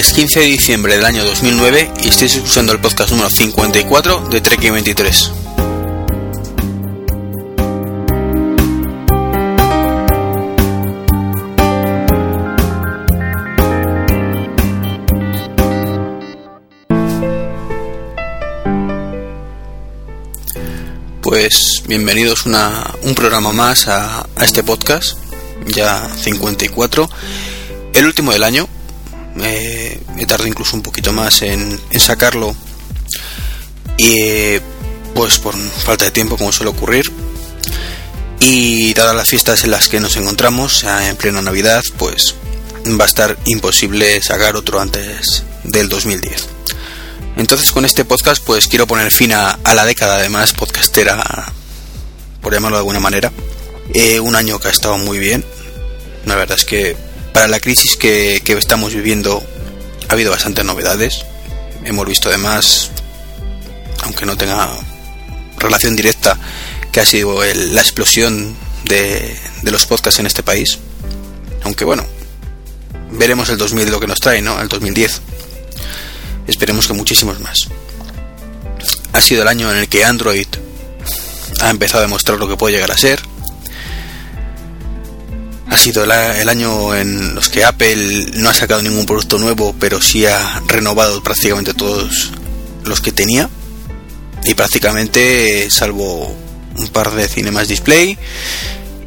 es 15 de diciembre del año 2009 y estáis escuchando el podcast número 54 de Trek 23. Pues bienvenidos una, un programa más a, a este podcast, ya 54, el último del año, eh, he incluso un poquito más en, sacarlo. Y pues por falta de tiempo como suele ocurrir. Y dadas las fiestas en las que nos encontramos en plena navidad pues va a estar imposible sacar otro antes del 2010 entonces con este podcast pues quiero poner fin a, la década además podcastera por llamarlo de alguna manera. Eh, un año que ha estado muy bien. La verdad es que para la crisis que, estamos viviendo ha habido bastantes novedades. Hemos visto además, aunque no tenga relación directa, que ha sido la explosión de, los podcasts en este país. Aunque bueno, veremos el 2000 lo que nos trae, ¿no? El 2010. Esperemos que muchísimos más. Ha sido el año en el que Android ha empezado a demostrar lo que puede llegar a ser ha sido el año en los que Apple no ha sacado ningún producto nuevo, pero sí ha renovado prácticamente todos los que tenía. Y prácticamente, salvo un par de cinemas display,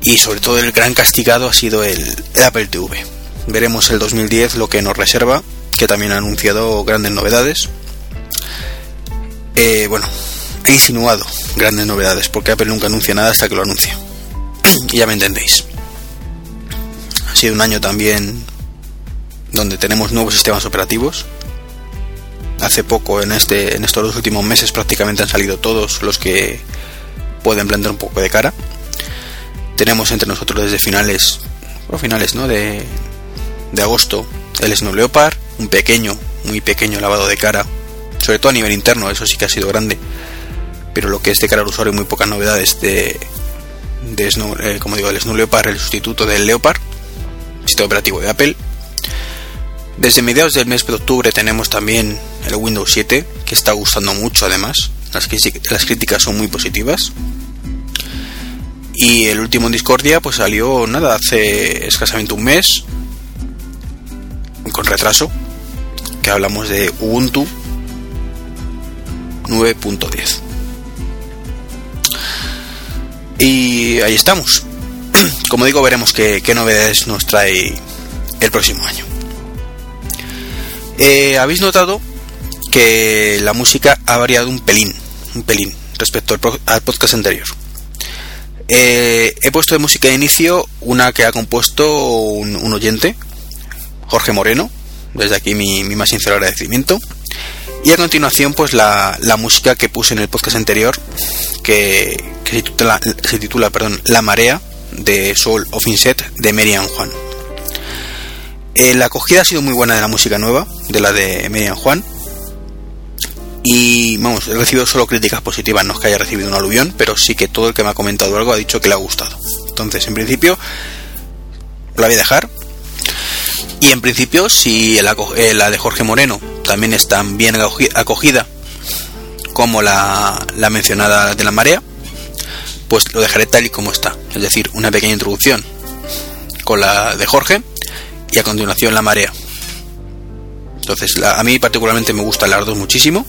y sobre todo el gran castigado ha sido el, Apple TV. Veremos el 2010 lo que nos reserva, que también ha anunciado grandes novedades. Eh, bueno, ha insinuado grandes novedades, porque Apple nunca anuncia nada hasta que lo anuncia. ya me entendéis. Un año también donde tenemos nuevos sistemas operativos. Hace poco, en, este, en estos dos últimos meses, prácticamente han salido todos los que pueden plantear un poco de cara. Tenemos entre nosotros desde finales, o finales ¿no? de, de agosto, el Snow Leopard, un pequeño, muy pequeño lavado de cara, sobre todo a nivel interno, eso sí que ha sido grande, pero lo que es de cara al usuario, muy pocas novedades de, de eh, como digo, el Snow Leopard, el sustituto del Leopard, operativo de Apple. Desde mediados del mes de octubre tenemos también el Windows 7, que está gustando mucho además. Las, las críticas son muy positivas. Y el último en Discordia pues salió nada, hace escasamente un mes, con retraso, que hablamos de Ubuntu 9.10. Y ahí estamos. como digo, veremos qué, novedades nos trae el próximo año. Eh, Habéis notado que la música ha variado un pelín, un pelín respecto al, podcast anterior. Eh, he puesto de música de inicio una que ha compuesto un, oyente, Jorge Moreno, desde aquí mi, más sincero agradecimiento. Y a continuación, pues la, música que puse en el podcast anterior, que, se titula, se titula perdón, La Marea, de Soul of Inset de Merian Juan. Eh, la acogida ha sido muy buena de la música nueva, de la de Merian Juan. Y vamos, he recibido solo críticas positivas, no es que haya recibido un aluvión, pero sí que todo el que me ha comentado algo ha dicho que le ha gustado. Entonces, en principio, la voy a dejar. Y en principio, si eh, la de Jorge Moreno también está bien acogida como la, la mencionada de la marea, pues lo dejaré tal y como está. Es decir, una pequeña introducción con la de Jorge y a continuación la marea. Entonces, a mí particularmente me gustan las dos muchísimo.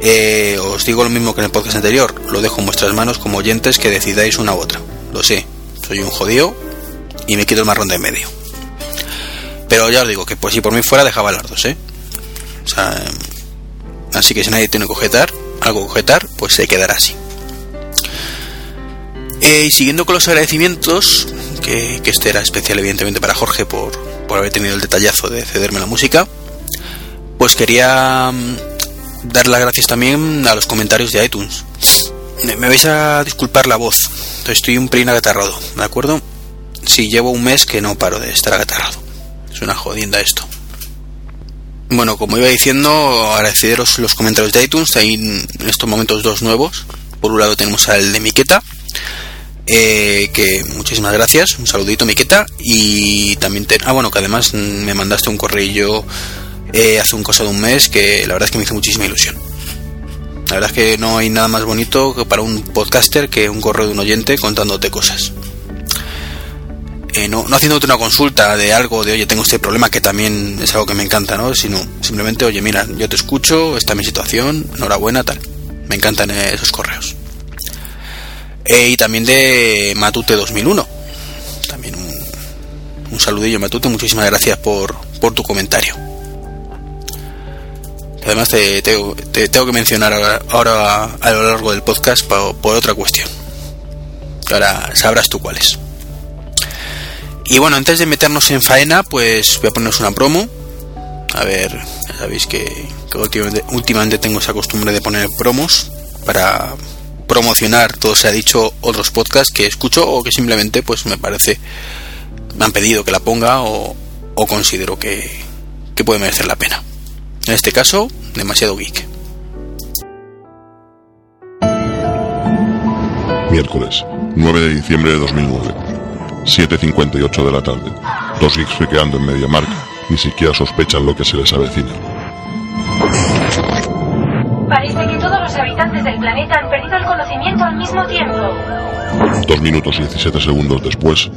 Eh, os digo lo mismo que en el podcast anterior, lo dejo en vuestras manos como oyentes que decidáis una u otra. Lo sé, soy un jodido y me quito el marrón de en medio. Pero ya os digo que pues si por mí fuera dejaba las dos, ¿eh? así que si nadie tiene que objetar, algo que pues se quedará así. Eh, y siguiendo con los agradecimientos, que, este era especial evidentemente para Jorge por, haber tenido el detallazo de cederme la música, pues quería mm, dar las gracias también a los comentarios de iTunes. Me, vais a disculpar la voz, estoy un pelín agatarrado, ¿de acuerdo? Si llevo un mes que no paro de estar agatarrado. Es una jodienda esto. Bueno, como iba diciendo, agradeceros los comentarios de iTunes. Hay en estos momentos dos nuevos. Por un lado tenemos al de Miqueta, Eh, que muchísimas gracias, un saludito Miqueta y también te, ah bueno que además me mandaste un correo eh, hace un cosa de un mes que la verdad es que me hizo muchísima ilusión. La verdad es que no hay nada más bonito que para un podcaster que un correo de un oyente contándote cosas. Eh, no, no haciéndote una consulta de algo de oye tengo este problema que también es algo que me encanta, ¿no? Sino simplemente oye mira yo te escucho, esta es mi situación, enhorabuena tal. Me encantan esos correos. Eh, y también de Matute 2001. También un, un saludillo, Matute. Muchísimas gracias por, por tu comentario. Además, te, te, tengo que mencionar ahora, a lo largo del podcast por, por otra cuestión. Ahora sabrás tú cuál es. Y bueno, antes de meternos en faena, pues voy a poneros una promo. A ver, ya sabéis que, últimamente tengo esa costumbre de poner promos para promocionar, todo se ha dicho, otros podcasts que escucho o que simplemente pues me parece, me han pedido que la ponga o, o considero que, que puede merecer la pena. En este caso, demasiado geek. Miércoles, 9 de diciembre de 2009, 7.58 de la tarde. Dos geeks frequeando en media marca, ni siquiera sospechan lo que se les avecina. Parece que todos los habitantes del planeta han perdido el conocimiento al mismo tiempo. Dos minutos y 17 segundos después.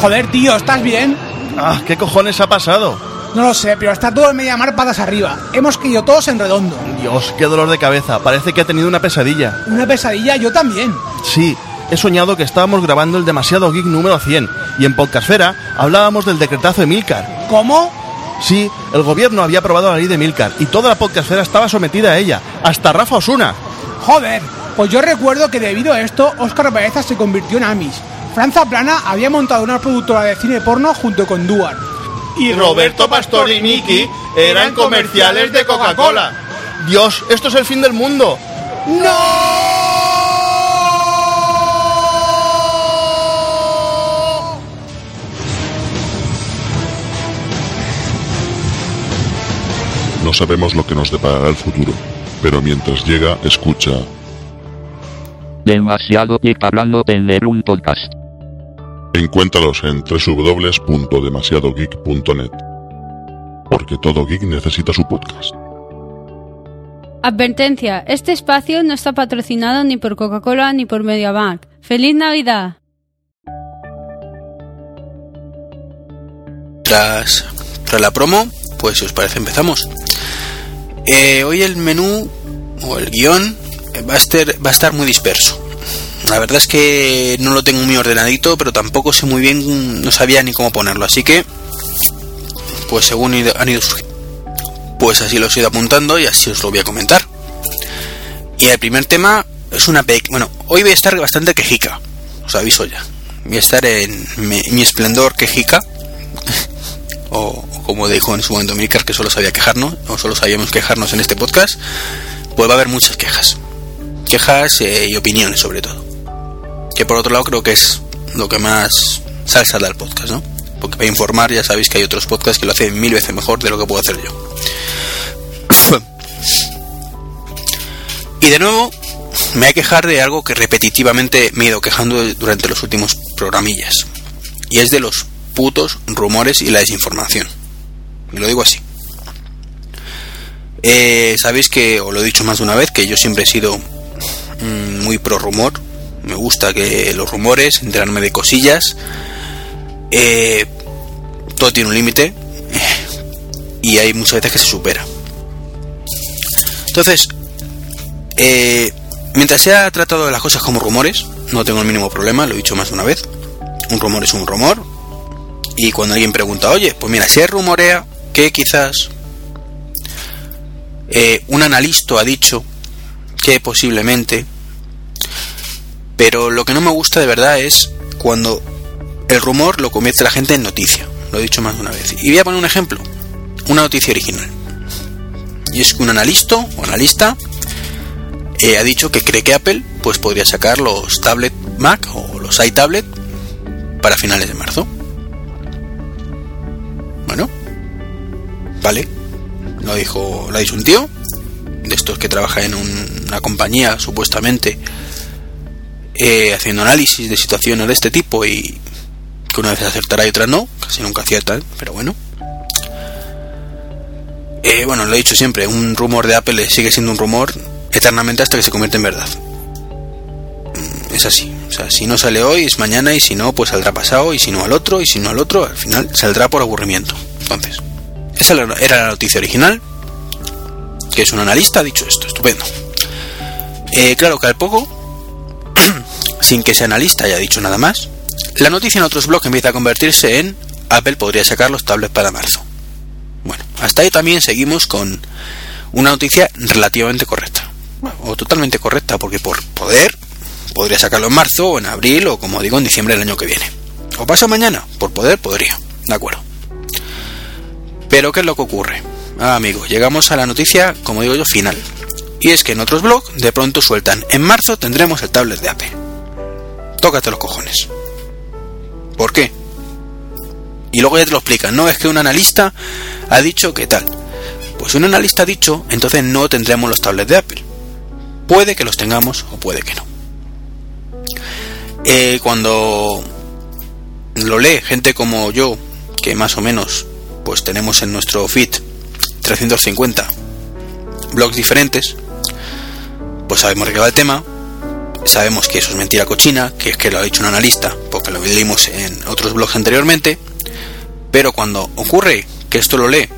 Joder, tío, ¿estás bien? Ah, ¿qué cojones ha pasado? No lo sé, pero está todo el Mediamar patas arriba. Hemos caído todos en redondo. Dios, qué dolor de cabeza. Parece que ha tenido una pesadilla. ¿Una pesadilla? Yo también. Sí, he soñado que estábamos grabando el demasiado geek número 100 y en Podcastfera hablábamos del decretazo de Milcar. ¿Cómo? Sí, el gobierno había aprobado la ley de Milcar y toda la Podcastfera estaba sometida a ella, hasta Rafa Osuna. Joder, pues yo recuerdo que debido a esto, Óscar Baeza se convirtió en Amis. Franza Plana había montado una productora de cine porno junto con Duar. Y Roberto Pastor y Miki eran comerciales de Coca-Cola. Dios, esto es el fin del mundo. ¡No! No sabemos lo que nos deparará el futuro, pero mientras llega, escucha. Demasiado geek hablando tener un podcast. Encuéntralos en www.demasiadogeek.net. Porque todo geek necesita su podcast. Advertencia, este espacio no está patrocinado ni por Coca-Cola ni por MediaBank. ¡Feliz Navidad! Tras, tras la promo, pues si os parece empezamos. Eh, hoy el menú o el guion eh, va a, estar, va a estar muy disperso. La verdad es que no lo tengo muy ordenadito, pero tampoco sé muy bien, no sabía ni cómo ponerlo. Así que, pues según han ido pues así los he ido apuntando y así os lo voy a comentar. Y el primer tema es una pe... Bueno, hoy voy a estar bastante quejica, os aviso ya. Voy a estar en mi, mi esplendor quejica. O, como dijo en su momento Milcar, que solo sabía quejarnos, o solo sabíamos quejarnos en este podcast. Pues va a haber muchas quejas. Quejas eh, y opiniones sobre todo que por otro lado creo que es lo que más salsa da al podcast, ¿no? Porque para informar ya sabéis que hay otros podcasts que lo hacen mil veces mejor de lo que puedo hacer yo. y de nuevo, me voy a quejar de algo que repetitivamente me he ido quejando durante los últimos programillas. Y es de los putos rumores y la desinformación. Y lo digo así. Eh, sabéis que, os lo he dicho más de una vez, que yo siempre he sido mm, muy pro rumor. Me gusta que los rumores, enterarme de cosillas. Eh, todo tiene un límite. Y hay muchas veces que se supera. Entonces, eh, mientras se ha tratado de las cosas como rumores, no tengo el mínimo problema, lo he dicho más de una vez. Un rumor es un rumor. Y cuando alguien pregunta, oye, pues mira, se rumorea que quizás eh, un analista ha dicho que posiblemente pero lo que no me gusta de verdad es cuando el rumor lo convierte la gente en noticia. Lo he dicho más de una vez. Y voy a poner un ejemplo. Una noticia original. Y es que un analista o analista eh, ha dicho que cree que Apple pues podría sacar los tablet Mac o los iTablet para finales de marzo. Vale. Lo dijo, lo ha dicho un tío de estos que trabaja en un- una compañía supuestamente eh, haciendo análisis de situaciones de este tipo y que una vez acertará y otra no, casi nunca aciertan, pero bueno. Eh, bueno, lo he dicho siempre, un rumor de Apple sigue siendo un rumor eternamente hasta que se convierte en verdad. Mm, Es así, o sea, si no sale hoy es mañana y si no, pues saldrá pasado y si no al otro y si no al otro, al final saldrá por aburrimiento. Entonces, esa era la- noticia original, que es un analista, ha dicho esto, estupendo. Eh, claro que al poco, sin que ese analista haya dicho nada más, la noticia en otros blogs empieza a convertirse en Apple podría sacar los tablets para marzo. Bueno, hasta ahí también seguimos con una noticia relativamente correcta. O totalmente correcta, porque por poder podría sacarlo en marzo o en abril o como digo en diciembre del año que viene. O pasa mañana, por poder podría, de acuerdo. Pero ¿qué es lo que ocurre? Ah, amigos, llegamos a la noticia, como digo yo, final. Y es que en otros blogs de pronto sueltan, en marzo tendremos el tablet de Apple. Tócate los cojones. ¿Por qué? Y luego ya te lo explican, no, es que un analista ha dicho que tal. Pues un analista ha dicho, entonces no tendremos los tablets de Apple. Puede que los tengamos o puede que no. Eh, cuando lo lee gente como yo, que más o menos pues tenemos en nuestro feed 350 blogs diferentes, pues sabemos qué va el tema, sabemos que eso es mentira cochina, que es que lo ha dicho un analista, porque lo leímos en otros blogs anteriormente, pero cuando ocurre que esto lo lee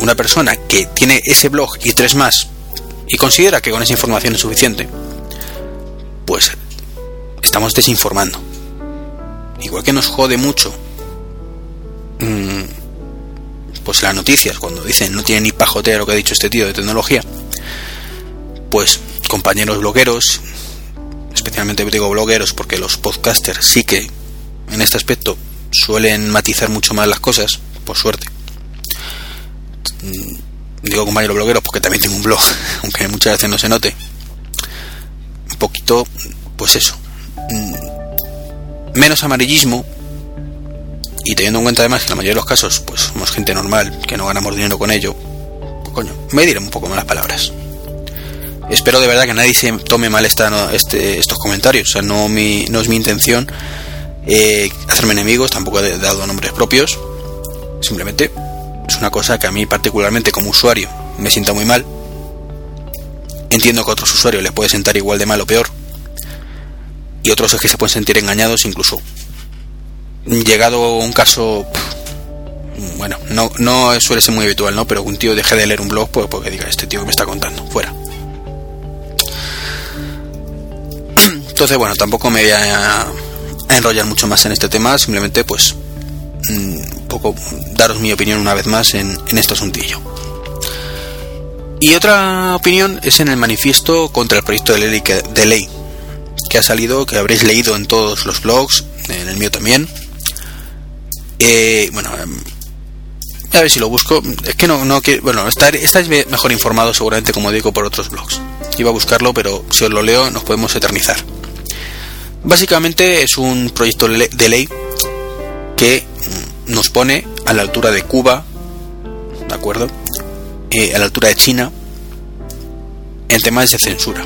una persona que tiene ese blog y tres más y considera que con esa información es suficiente, pues estamos desinformando. Igual que nos jode mucho, mm, pues las noticias cuando dicen no tiene ni pajotea lo que ha dicho este tío de tecnología, pues compañeros blogueros, especialmente digo blogueros porque los podcasters sí que en este aspecto suelen matizar mucho más las cosas, por suerte. Mm, Digo compañeros blogueros porque también tengo un blog, aunque muchas veces no se note. Un poquito, pues eso. mm, Menos amarillismo y teniendo en cuenta además que en la mayoría de los casos pues somos gente normal, que no ganamos dinero con ello, pues coño, me diré un poco más las palabras. Espero de verdad que nadie se tome mal esta, este, estos comentarios, o sea, no, mi, no es mi intención eh, hacerme enemigos, tampoco he dado nombres propios, simplemente es una cosa que a mí particularmente como usuario me sienta muy mal. Entiendo que a otros usuarios les puede sentar igual de mal o peor. Y otros es que se pueden sentir engañados incluso. Llegado un caso... Bueno, no, no suele ser muy habitual, ¿no? Pero un tío deje de leer un blog pues, porque diga, este tío me está contando, fuera. Entonces, bueno, tampoco me voy a, enrollar mucho más en este tema, simplemente pues mm, un poco daros mi opinión una vez más en, en este asuntillo. Y otra opinión es en el manifiesto contra el proyecto de ley de ley que ha salido, que habréis leído en todos los blogs, en el mío también. Eh, bueno, em, a ver si lo busco. Es que no, no quiero- bueno, estar- estáis me- mejor informados seguramente, como digo, por otros blogs. Iba a buscarlo, pero si os lo leo nos podemos eternizar. Básicamente es un proyecto de ley que mm, nos pone a la altura de Cuba, ¿de acuerdo? Eh, a la altura de China en temas de censura.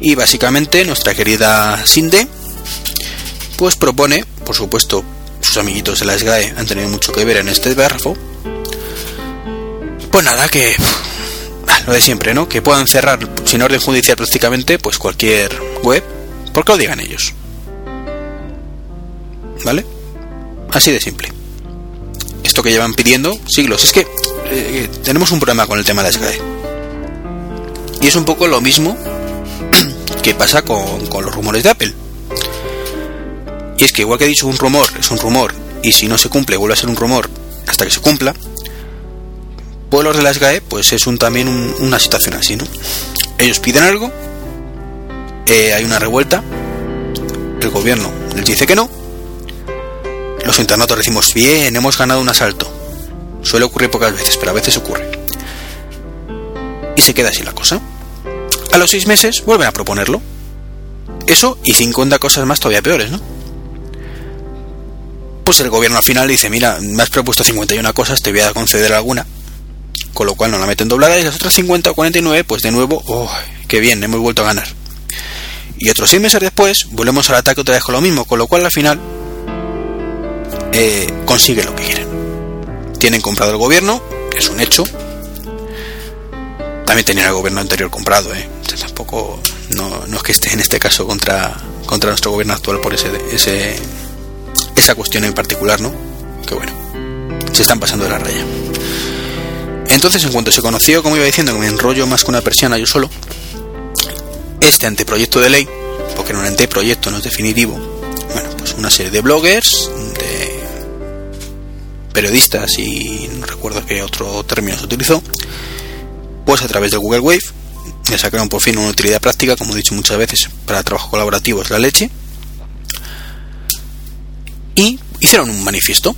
Y básicamente nuestra querida Sinde pues propone, por supuesto, sus amiguitos de la SGAE han tenido mucho que ver en este párrafo. Pues nada, que ah, lo de siempre, ¿no? Que puedan cerrar sin orden judicial prácticamente pues cualquier web, porque lo digan ellos. ¿Vale? Así de simple. Esto que llevan pidiendo siglos. Es que eh, tenemos un problema con el tema de la SGAE. Y es un poco lo mismo que pasa con los rumores de Apple. Y es que igual que he dicho un rumor es un rumor y si no se cumple vuelve a ser un rumor hasta que se cumpla, pues los de la SGAE pues es un, también un- una situación así, ¿no? Ellos piden algo, eh, hay una revuelta, el gobierno les dice que no, los internautas decimos bien, hemos ganado un asalto. Suele ocurrir pocas veces, pero a veces ocurre. Y se queda así la cosa. A los seis meses vuelven a proponerlo. Eso y 50 cosas más todavía peores, ¿no? Pues el gobierno al final dice, mira, me has propuesto 51 cosas, te voy a conceder alguna. con lo cual no la meten doblada y las otras 50 o 49 pues de nuevo, oh, qué bien, hemos vuelto a ganar. Y otros 6 meses después volvemos al ataque otra vez con lo mismo, con lo cual al final eh, consiguen lo que quieren. Tienen comprado el gobierno, es un hecho. También tenían el gobierno anterior comprado, ¿eh? tampoco no, no, es que esté en este caso contra, contra nuestro gobierno actual por ese esa cuestión en particular, ¿no? Que bueno, se están pasando de la raya. Entonces, en cuanto se conoció, como iba diciendo, que me enrollo más que una persiana yo solo, este anteproyecto de ley, porque no un anteproyecto, no es definitivo, bueno, pues una serie de bloggers, de periodistas y no recuerdo qué otro término se utilizó, pues a través de Google Wave le sacaron por fin una utilidad práctica, como he dicho muchas veces, para trabajo colaborativo es la leche, y hicieron un manifiesto.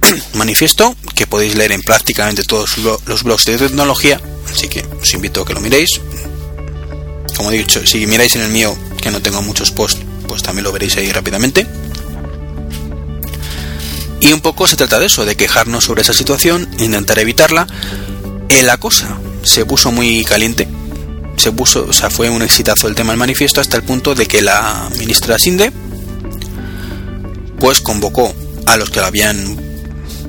manifiesto que podéis leer en prácticamente todos los blogs de tecnología, así que os invito a que lo miréis. Como he dicho, si miráis en el mío, que no tengo muchos posts, pues también lo veréis ahí rápidamente. Y un poco se trata de eso, de quejarnos sobre esa situación, intentar evitarla. Eh, la cosa se puso muy caliente, se puso, o sea, fue un exitazo el tema del manifiesto hasta el punto de que la ministra Sinde pues convocó a los que lo habían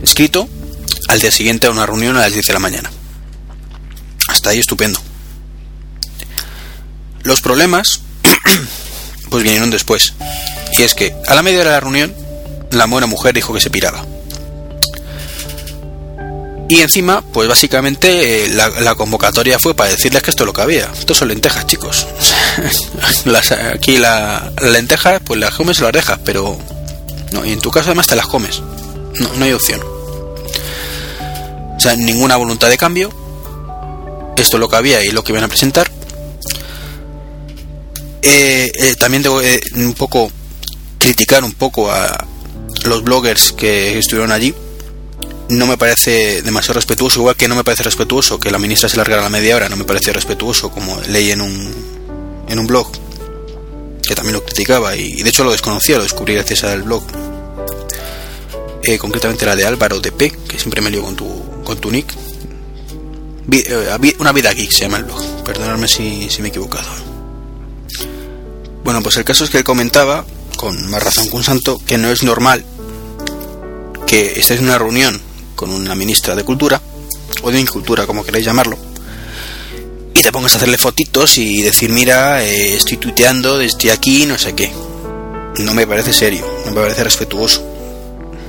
escrito al día siguiente a una reunión a las 10 de la mañana. Hasta ahí estupendo. Los problemas pues vinieron después. Y es que a la media de la reunión la buena mujer dijo que se piraba. Y encima, pues básicamente eh, la, convocatoria fue para decirles que esto es lo que había. Esto son lentejas, chicos. aquí la, lenteja, pues las comes o las dejas, pero no, y en tu caso además te las comes. No, hay opción. O sea, ninguna voluntad de cambio. Esto es lo que había y lo que iban a presentar. Eh, eh, también debo eh, un poco criticar un poco a los bloggers que estuvieron allí. No me parece demasiado respetuoso, igual que no me parece respetuoso que la ministra se largara la media hora, no me parece respetuoso como leí en un, en un blog que también lo criticaba y, de hecho lo desconocía, lo descubrí gracias al blog. Eh, concretamente la de Álvaro de P, que siempre me lío con tu, con tu nick. Eh, una vida geek se llama el blog, perdonadme si, si me he equivocado. Bueno, pues el caso es que él comentaba, con más razón que un santo, que no es normal que estés en una reunión con una ministra de Cultura, o de Incultura, como queráis llamarlo, y te pongas a hacerle fotitos y decir, mira, eh, estoy tuiteando desde aquí, no sé qué. No me parece serio, no me parece respetuoso.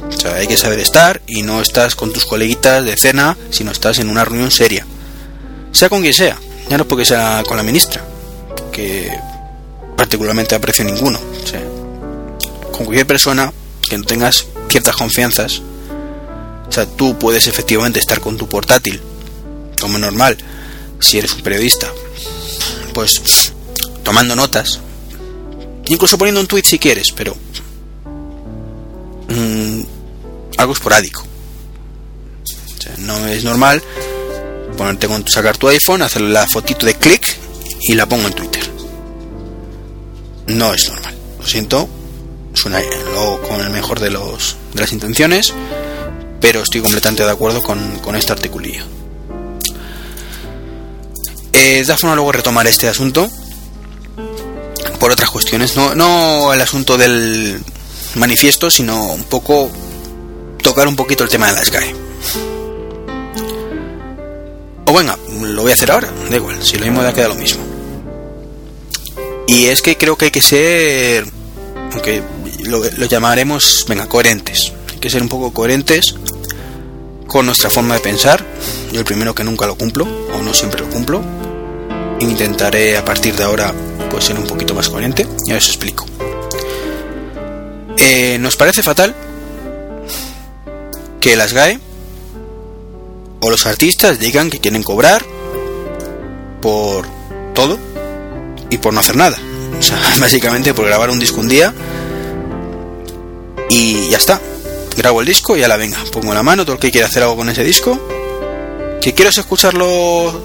O sea, hay que saber estar y no estás con tus coleguitas de cena, sino estás en una reunión seria. Sea con quien sea, ya no porque sea con la ministra, que particularmente aprecio ninguno. O sea, con cualquier persona que no tengas ciertas confianzas, o sea, tú puedes efectivamente estar con tu portátil, como normal, si eres un periodista, pues tomando notas, incluso poniendo un tweet si quieres, pero mm, algo esporádico. No es normal ponerte con sacar tu iPhone, hacer la fotito de clic y la pongo en Twitter. No es normal. Lo siento, suena con el mejor de los de las intenciones, pero estoy completamente de acuerdo con, con este articulillo. Eh, forma luego retomar este asunto por otras cuestiones, no, no el asunto del manifiesto, sino un poco tocar un poquito el tema de las GAE. O venga, lo voy a hacer ahora, da igual, si lo mismo ya queda lo mismo. Y es que creo que hay que ser, aunque lo, lo llamaremos, venga, coherentes. Hay que ser un poco coherentes con nuestra forma de pensar. Yo el primero que nunca lo cumplo, o no siempre lo cumplo. Intentaré a partir de ahora pues ser un poquito más coherente y os explico. Eh, nos parece fatal que las GAE o los artistas digan que quieren cobrar por todo y por no hacer nada. O sea, básicamente por grabar un disco un día y ya está grabo el disco y a la venga, pongo la mano, todo el que quiera hacer algo con ese disco, que quieres escucharlo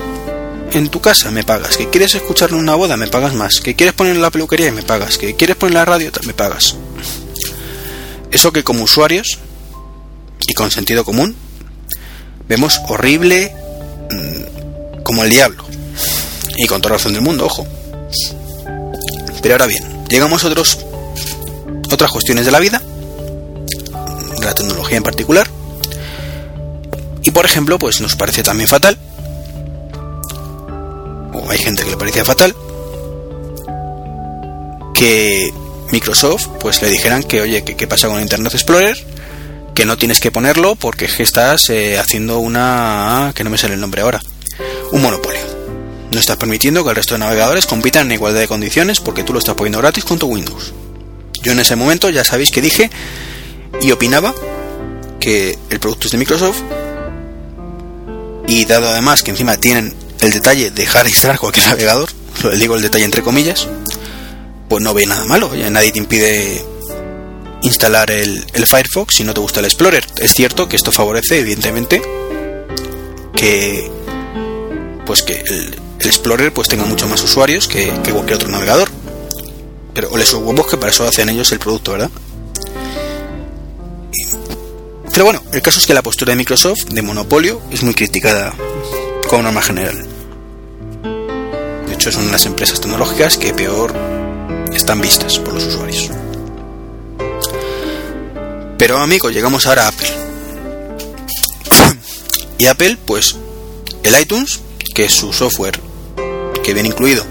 en tu casa, me pagas, que quieres escucharlo en una boda, me pagas más, que quieres ponerlo en la peluquería, me pagas, que quieres poner la radio, me pagas. Eso que como usuarios y con sentido común vemos horrible mm, como el diablo. Y con toda razón del mundo, ojo. Pero ahora bien, llegamos a otros, otras cuestiones de la vida, la tecnología en particular. Y por ejemplo, pues nos parece también fatal, o hay gente que le parece fatal, que Microsoft pues le dijeran que oye, qué pasa con Internet Explorer, que no tienes que ponerlo porque es que estás eh, haciendo una... que no me sale el nombre ahora, un monopolio. No estás permitiendo que el resto de navegadores compitan en igualdad de condiciones porque tú lo estás poniendo gratis con tu Windows. Yo en ese momento ya sabéis que dije y opinaba que el producto es de Microsoft y dado además que encima tienen el detalle de dejar instalar cualquier navegador, lo digo el detalle entre comillas, pues no ve nada malo, ya nadie te impide instalar el, el, Firefox si no te gusta el Explorer. Es cierto que esto favorece, evidentemente, que pues que el, el Explorer pues tenga mucho más usuarios que, cualquier otro navegador. Pero o les huevos que para eso hacen ellos el producto, ¿verdad? Pero bueno, el caso es que la postura de Microsoft de monopolio es muy criticada como norma general. De hecho, es una de las empresas tecnológicas que peor están vistas por los usuarios. Pero amigos, llegamos ahora a Apple. y Apple, pues, el iTunes, que es su software que viene incluido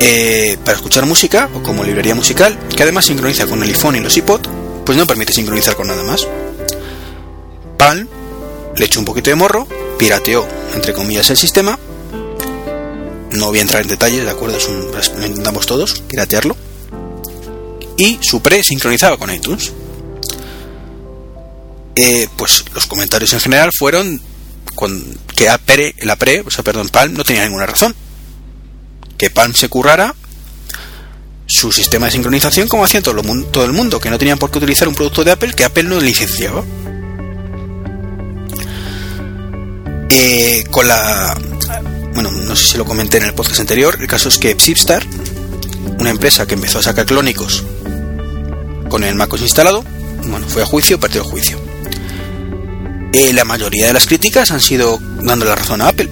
eh, para escuchar música o como librería musical, que además sincroniza con el iPhone y los iPod, pues no permite sincronizar con nada más. Palm le echó un poquito de morro, pirateó, entre comillas, el sistema. No voy a entrar en detalles, ¿de acuerdo? Es lo intentamos todos, piratearlo. Y su pre sincronizaba con iTunes. Eh, pues los comentarios en general fueron con, que Apre, la pre, o sea, perdón, Palm no tenía ninguna razón. Que Palm se currara su sistema de sincronización como hacía todo, todo el mundo, que no tenían por qué utilizar un producto de Apple que Apple no licenciaba. Eh, con la bueno, no sé si lo comenté en el podcast anterior, el caso es que Zipstar, una empresa que empezó a sacar clónicos con el MacOS instalado, bueno, fue a juicio, partió a juicio. Eh, la mayoría de las críticas han sido dando la razón a Apple.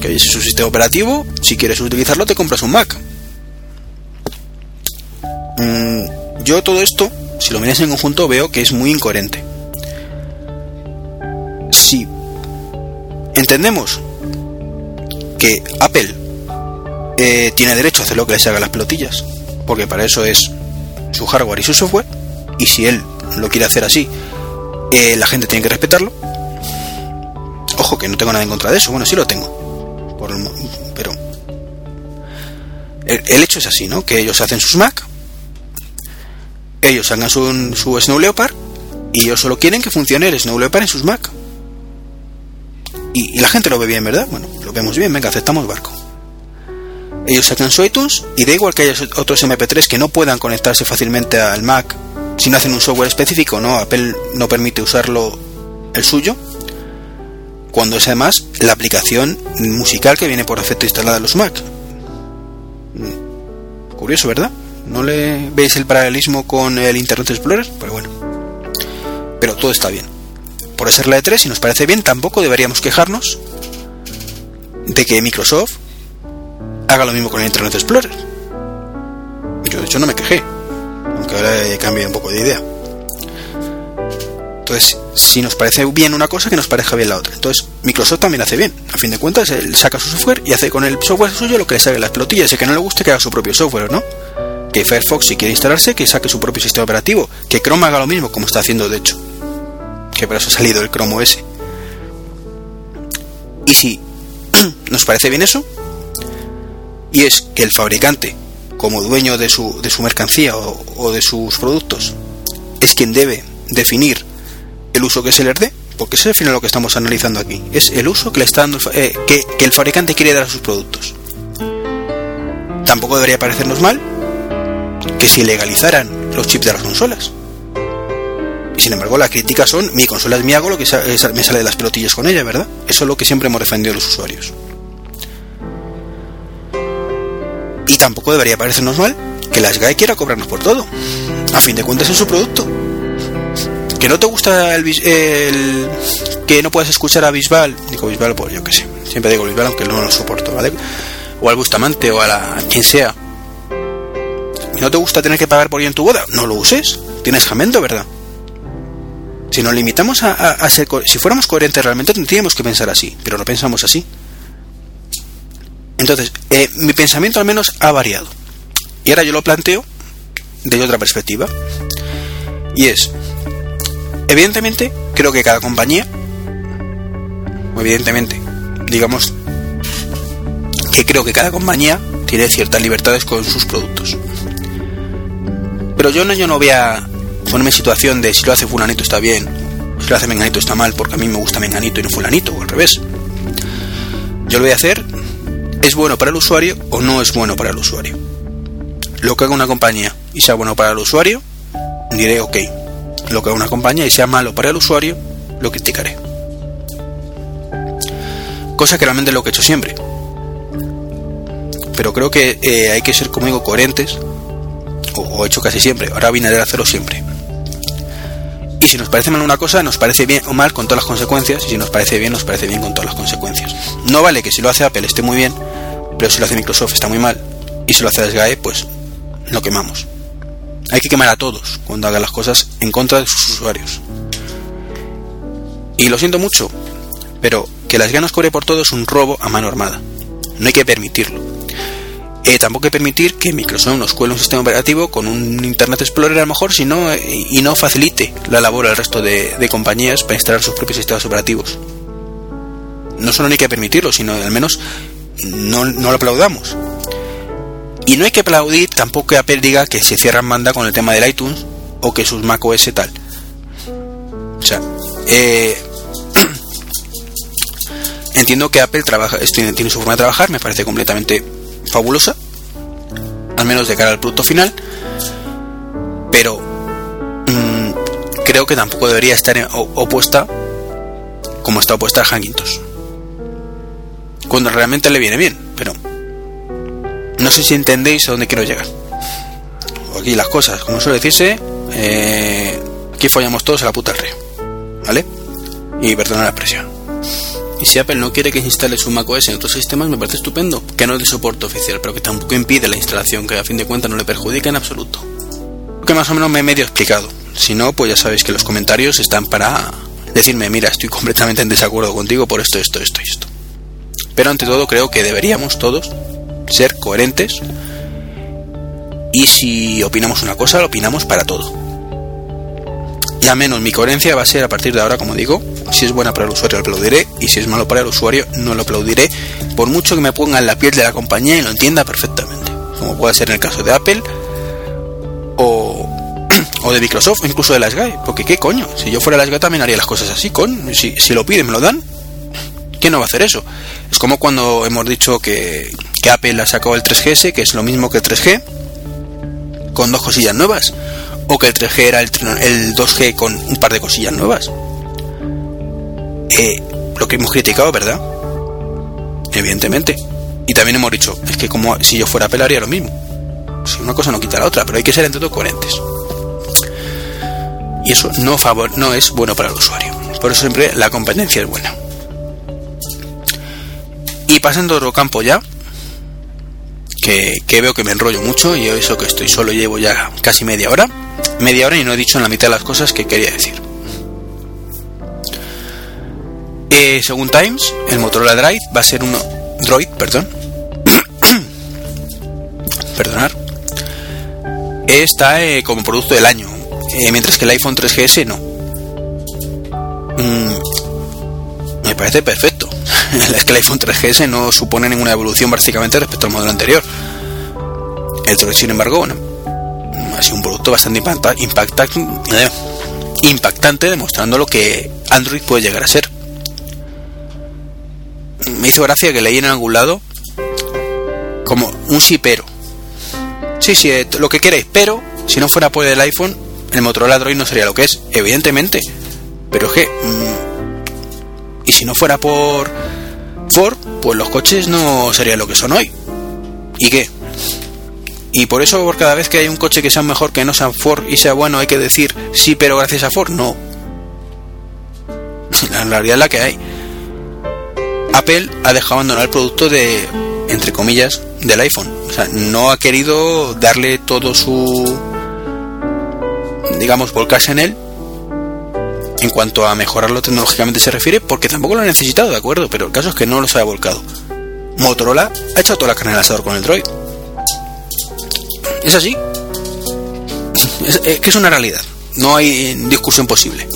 Que es su sistema operativo, si quieres utilizarlo te compras un Mac. Mm, yo todo esto, si lo miras en conjunto, veo que es muy incoherente. Si entendemos que Apple eh, tiene derecho a hacer lo que le salga las pelotillas, porque para eso es su hardware y su software, y si él lo quiere hacer así, eh, la gente tiene que respetarlo. Ojo, que no tengo nada en contra de eso, bueno, sí lo tengo, por pero el, el, hecho es así, ¿no? Que ellos hacen sus Mac, ellos hagan su, su Snow Leopard, y ellos solo quieren que funcione el Snow Leopard en sus Mac. Y, y, la gente lo ve bien, ¿verdad? Bueno, lo vemos bien, venga, aceptamos barco. Ellos sacan su iTunes y da igual que haya otros MP3 que no puedan conectarse fácilmente al Mac si no hacen un software específico, no, Apple no permite usarlo el suyo, cuando es además la aplicación musical que viene por defecto instalada en los Mac. Curioso, ¿verdad? ¿No le veis el paralelismo con el Internet Explorer? Pero bueno. Pero todo está bien por ser la E3, si nos parece bien, tampoco deberíamos quejarnos de que Microsoft haga lo mismo con el Internet Explorer. Yo de hecho no me quejé, aunque ahora he cambiado un poco de idea. Entonces, si nos parece bien una cosa, que nos parezca bien la otra. Entonces, Microsoft también hace bien. A fin de cuentas, él saca su software y hace con el software suyo lo que le sale las pelotillas. Y que no le guste que haga su propio software, ¿no? Que Firefox, si quiere instalarse, que saque su propio sistema operativo. Que Chrome haga lo mismo, como está haciendo de hecho que por eso ha salido el Chrome OS. Y si nos parece bien eso, y es que el fabricante, como dueño de su, de su mercancía o, o, de sus productos, es quien debe definir el uso que se les dé, porque ese es al final lo que estamos analizando aquí, es el uso que le está dando eh, que, que el fabricante quiere dar a sus productos. Tampoco debería parecernos mal que se legalizaran los chips de las consolas sin embargo, las críticas son: mi consola es mi hago lo que me sale de las pelotillas con ella, ¿verdad? Eso es lo que siempre hemos defendido los usuarios. Y tampoco debería parecernos mal que la SGAE quiera cobrarnos por todo. A fin de cuentas, es su producto. que no te gusta el, el- que no puedas escuchar a Bisbal, digo Bisbal, pues yo qué sé, siempre digo Bisbal aunque no lo soporto, ¿vale? O al Bustamante o a, la, a quien sea. ¿Y ¿No te gusta tener que pagar por ello en tu boda? No lo uses. Tienes jamendo, ¿verdad? Si nos limitamos a, a- a ser... Si fuéramos coherentes realmente tendríamos que pensar así, pero no pensamos así. Entonces, eh, mi pensamiento al menos ha variado. Y ahora yo lo planteo desde otra perspectiva. Y es, evidentemente, creo que cada compañía, evidentemente, digamos que creo que cada compañía tiene ciertas libertades con sus productos. Pero yo no, yo no voy a ponerme en situación de si lo hace fulanito está bien, si lo hace menganito está mal, porque a mí me gusta menganito y no fulanito, o al revés. Yo lo voy a hacer, ¿es bueno para el usuario o no es bueno para el usuario? Lo que haga una compañía y sea bueno para el usuario, diré ok. Lo que haga una compañía y sea malo para el usuario, lo criticaré. Cosa que realmente es lo que he hecho siempre. Pero creo que eh, hay que ser, como digo, coherentes, o, o he hecho casi siempre. Ahora vine a hacerlo siempre. Y si nos parece mal una cosa, nos parece bien o mal con todas las consecuencias, y si nos parece bien, nos parece bien con todas las consecuencias. No vale que si lo hace Apple esté muy bien, pero si lo hace Microsoft está muy mal, y si lo hace SGAE, pues lo quemamos. Hay que quemar a todos cuando hagan las cosas en contra de sus usuarios. Y lo siento mucho, pero que las ganas cobre por todo es un robo a mano armada. No hay que permitirlo. Eh, tampoco hay que permitir que Microsoft nos cuele un sistema operativo con un Internet Explorer a lo mejor si no, eh, y no facilite la labor al resto de, compañías para instalar sus propios sistemas operativos. No solo no hay que permitirlo, sino al menos no, no lo aplaudamos. Y no hay que aplaudir tampoco que Apple diga que se cierran banda con el tema del iTunes o que sus Mac OS tal. O sea, eh, entiendo que Apple trabaja, tiene su forma de trabajar, me parece completamente fabulosa, al menos de cara al producto final, pero mm, creo que tampoco debería estar opuesta como está opuesta a Hackintosh. Cuando realmente le viene bien, pero no sé si entendéis a dónde quiero llegar. Aquí las cosas, como suele decirse, eh, aquí follamos todos a la puta al rey. ¿Vale? Y perdona la expresión. Y si Apple no quiere que instale su macOS en otros sistemas, me parece estupendo. Que no es de soporte oficial, pero que tampoco impide la instalación, que a fin de cuentas no le perjudica en absoluto. Que más o menos me he medio explicado. Si no, pues ya sabéis que los comentarios están para decirme, mira, estoy completamente en desacuerdo contigo por esto, esto, esto esto. Pero ante todo creo que deberíamos todos ser coherentes y si opinamos una cosa, lo opinamos para todo. Y al menos mi coherencia va a ser a partir de ahora, como digo, si es buena para el usuario lo aplaudiré. Y si es malo para el usuario no lo aplaudiré, por mucho que me ponga en la piel de la compañía y lo entienda perfectamente, como puede ser en el caso de Apple o, o de Microsoft, incluso de la SGAE, porque qué coño, si yo fuera la SGAE también haría las cosas así, con, si, si lo piden me lo dan, ¿quién no va a hacer eso? Es como cuando hemos dicho que, que Apple ha sacado el 3GS, que es lo mismo que el 3G, con dos cosillas nuevas, o que el 3G era el, el 2G con un par de cosillas nuevas. Eh, lo que hemos criticado, ¿verdad? Evidentemente. Y también hemos dicho, es que como si yo fuera Apple haría lo mismo. Si una cosa no quita la otra, pero hay que ser entre todos coherentes. Y eso no, favor, no es bueno para el usuario. Por eso siempre la competencia es buena. Y pasando a otro campo ya, que, que veo que me enrollo mucho y eso que estoy solo llevo ya casi media hora. Media hora y no he dicho en la mitad de las cosas que quería decir. Eh, según Times, el Motorola Drive va a ser uno. Droid, perdón. Perdonar. Está eh, como producto del año, eh, mientras que el iPhone 3GS no. Mm, me parece perfecto. Es que el iPhone 3GS no supone ninguna evolución básicamente respecto al modelo anterior. El Droid, sin embargo, ha sido un producto bastante eh, impactante, demostrando lo que Android puede llegar a ser. Me hizo gracia que leí en algún lado como un sí pero. Sí, sí, eh, lo que queréis, pero si no fuera por el iPhone, el Motorola Droid no sería lo que es, evidentemente. Pero es que... mm, y si no fuera por Ford, pues los coches no serían lo que son hoy. ¿Y qué? Y por eso por cada vez que hay un coche que sea mejor que no sea Ford y sea bueno hay que decir sí pero gracias a Ford. No, La realidad es la que hay. Apple ha dejado abandonar el producto de, entre comillas, del iPhone. O sea, no ha querido darle todo su, digamos, volcarse en él en cuanto a mejorarlo tecnológicamente se refiere, porque tampoco lo ha necesitado, de acuerdo, pero el caso es que no los ha volcado. Motorola ha echado toda la carne al asador con el Droid. Es así. Es, que es una realidad. No hay discusión posible.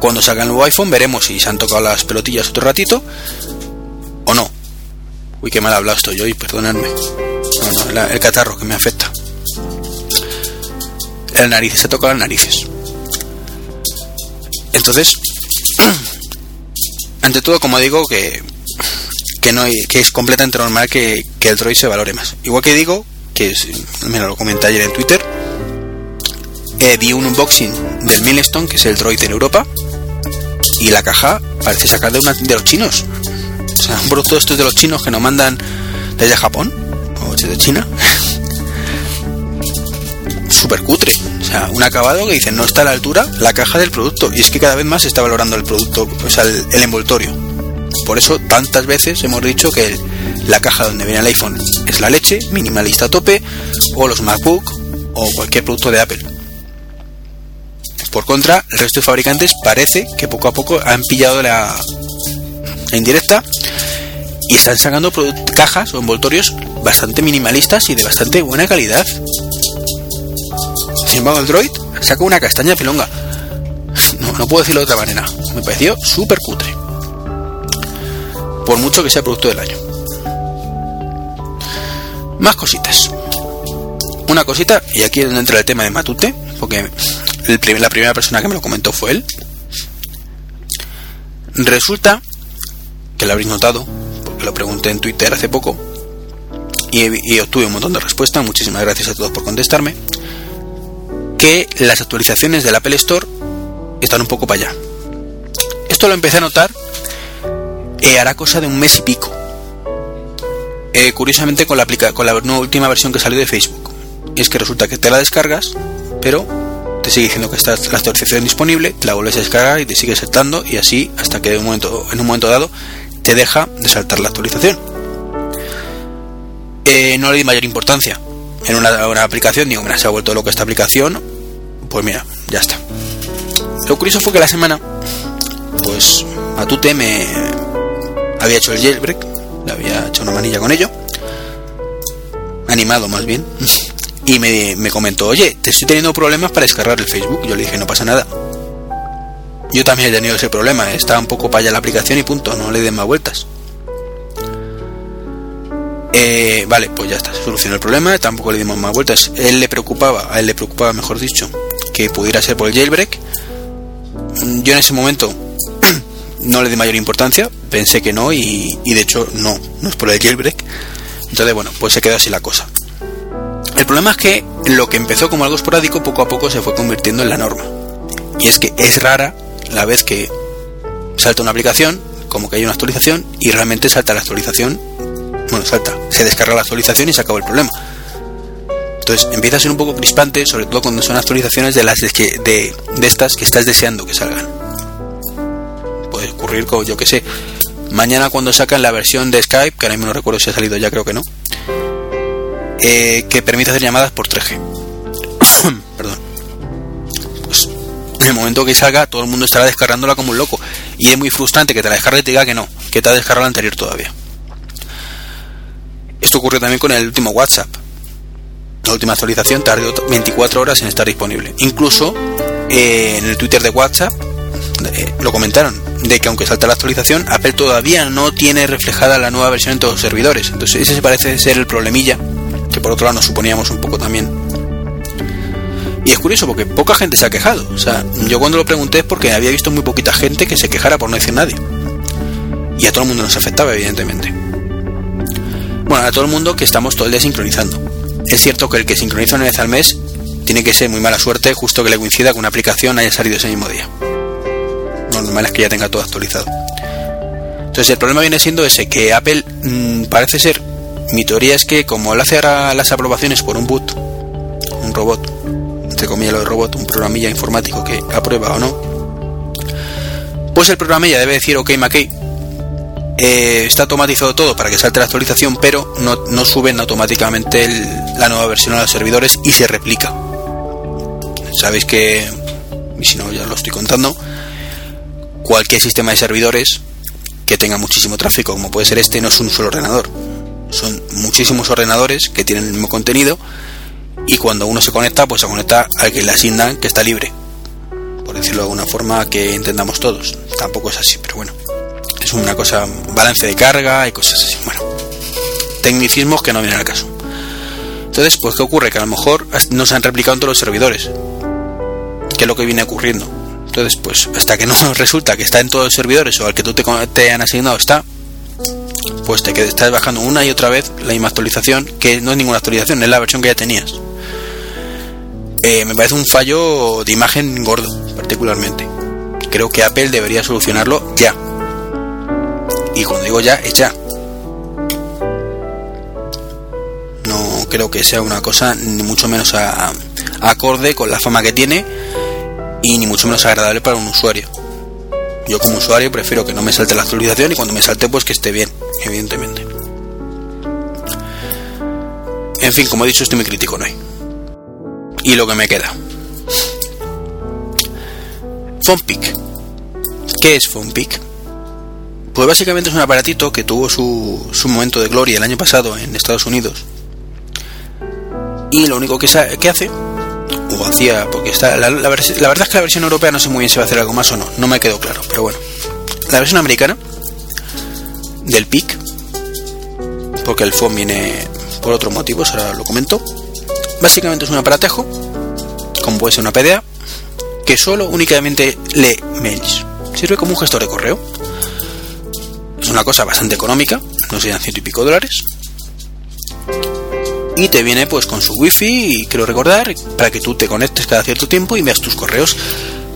Cuando salga el nuevo iPhone veremos si se han tocado las pelotillas otro ratito o no. Uy, qué mal hablado estoy hoy, perdonadme. No, no, la- el catarro que me afecta. El nariz se ha tocado las narices. Entonces, ante todo, como digo, que, que, no que es completamente normal que, que el Droid se valore más. Igual que digo, que mira, lo comenté ayer en Twitter, eh, vi un unboxing del Milestone, que es el Droid en Europa, y la caja parece sacada de, una, de los chinos. O sea, un producto estos de los chinos que nos mandan desde Japón o desde China. Súper cutre. O sea, un acabado que dicen no está a la altura la caja del producto. Y es que cada vez más se está valorando el producto, o sea, el, envoltorio. Por eso tantas veces hemos dicho que la caja donde viene el iPhone es la leche, minimalista a tope, o los MacBook, o cualquier producto de Apple. Por contra, el resto de fabricantes parece que poco a poco han pillado la, la indirecta y están sacando cajas o envoltorios bastante minimalistas y de bastante buena calidad. Sin embargo, el Droid saca una castaña pilonga. No, no puedo decirlo de otra manera. Me pareció súper cutre. Por mucho que sea producto del año. Más cositas. Una cosita, y aquí es donde entra el tema de Matute, porque el la primera persona que me lo comentó fue él. Resulta que lo habréis notado, porque lo pregunté en Twitter hace poco, y obtuve un montón de respuestas. Muchísimas gracias a todos por contestarme. Que las actualizaciones del Apple Store están un poco para allá. Esto lo empecé a notar eh, hará cosa de un mes y pico. Eh, curiosamente con la, última versión que salió de Facebook. Y es que resulta que te la descargas, pero te sigue diciendo que está la actualización disponible, la vuelves a descargar y te sigue saltando y así hasta que en un momento, dado te deja de saltar la actualización. Eh, no le di mayor importancia. En una, aplicación digo, mira, se ha vuelto loco esta aplicación, pues mira, ya está. Lo curioso fue que la semana, pues Matute me había hecho el jailbreak, le había hecho una manilla con ello, animado más bien, y me, me comentó, oye, te estoy teniendo problemas para descargar el Facebook. Yo le dije, no pasa nada. Yo también he tenido ese problema, está un poco para allá la aplicación y punto, no le den más vueltas. Eh, vale, pues ya está, solucionó el problema, tampoco le dimos más vueltas. Él le preocupaba, a él le preocupaba, mejor dicho, pudiera ser por el jailbreak. Yo en ese momento no le di mayor importancia, pensé que no y, y de hecho no, no es por el jailbreak. Entonces bueno, pues se quedó así la cosa. El problema es que lo que empezó como algo esporádico poco a poco se fue convirtiendo en la norma. Y es que es rara la vez que salta una aplicación, como que hay una actualización, y realmente salta la actualización, bueno, salta, se descarga la actualización y se acabó el problema. Entonces empieza a ser un poco crispante, sobre todo cuando son actualizaciones de las que- de, de estas que estás deseando que salgan. Puede ocurrir con, yo que sé, mañana cuando sacan la versión de Skype, que ahora mismo no recuerdo si ha salido ya, creo que no, eh, que permite hacer llamadas por 3G. Perdón. Pues en el momento que salga, todo el mundo estará descargándola como un loco. Y es muy frustrante que te la descargue y te diga que no, que te ha descargado la anterior todavía. Esto ocurrió también con el último WhatsApp. La última actualización tardó 24 horas en estar disponible. Incluso eh, en el Twitter de WhatsApp eh, lo comentaron, de que aunque salta la actualización, Apple todavía no tiene reflejada la nueva versión en todos los servidores. Entonces ese se parece ser el problemilla, que por otro lado nos suponíamos un poco también. Y es curioso porque poca gente se ha quejado. O sea, yo cuando lo pregunté es porque había visto muy poquita gente que se quejara por no decir nadie. Y a todo el mundo nos afectaba, evidentemente. Bueno, a todo el mundo que estamos todo el día sincronizando. Es cierto que el que sincroniza una vez al mes tiene que ser muy mala suerte justo que le coincida que una aplicación haya salido ese mismo día. Lo normal es que ya tenga todo actualizado. Entonces el problema viene siendo ese, que Apple mm, parece ser, mi teoría es que como lo hace ahora las aprobaciones por un boot, un robot, entre comillas lo de robot, un programilla informático que aprueba o no, pues el programa ya debe decir, ok, McKay, eh, está automatizado todo para que salte la actualización, pero no, no suben automáticamente la nueva versión a los servidores y se replica. Sabéis que, y si no ya lo estoy contando, cualquier sistema de servidores que tenga muchísimo tráfico, como puede ser este, no es un solo ordenador. Son muchísimos ordenadores que tienen el mismo contenido y cuando uno se conecta, pues se conecta al que le asignan que está libre. Por decirlo de alguna forma que entendamos todos. Tampoco es así, pero bueno. Es una cosa, balance de carga y cosas así. Bueno, tecnicismos que no vienen al caso. Entonces, pues, ¿qué ocurre? Que a lo mejor no se han replicado en todos los servidores. Que es lo que viene ocurriendo. Entonces, pues, hasta que no resulta que está en todos los servidores o al que tú te, han asignado está, pues te estás bajando una y otra vez la misma actualización, que no es ninguna actualización, es la versión que ya tenías. Eh, me parece un fallo de imagen gordo, particularmente. Creo que Apple debería solucionarlo ya. Y cuando digo ya, es ya. No creo que sea una cosa ni mucho menos acorde con la fama que tiene y ni mucho menos agradable para un usuario. Yo como usuario prefiero que no me salte la actualización y cuando me salte pues que esté bien, evidentemente. En fin, como he dicho, estoy muy crítico, no hay. Y lo que me queda. PhonePic. ¿Qué es PhonePic? Pues básicamente es un aparatito que tuvo su, su momento de gloria el año pasado en Estados Unidos. Y lo único que, que hace, o hacía, porque está la, verdad es que la versión europea no sé muy bien si va a hacer algo más o no, no me quedó claro, pero bueno. La versión americana del PIC, porque el phone viene por otros motivos, ahora lo comento. Básicamente es un aparatejo, como puede ser una PDA, que solo únicamente lee mails. Sirve como un gestor de correo. Una cosa bastante económica, no serían ciento y pico dólares. Y te viene pues con su wifi, y quiero recordar, para que tú te conectes cada cierto tiempo y veas tus correos.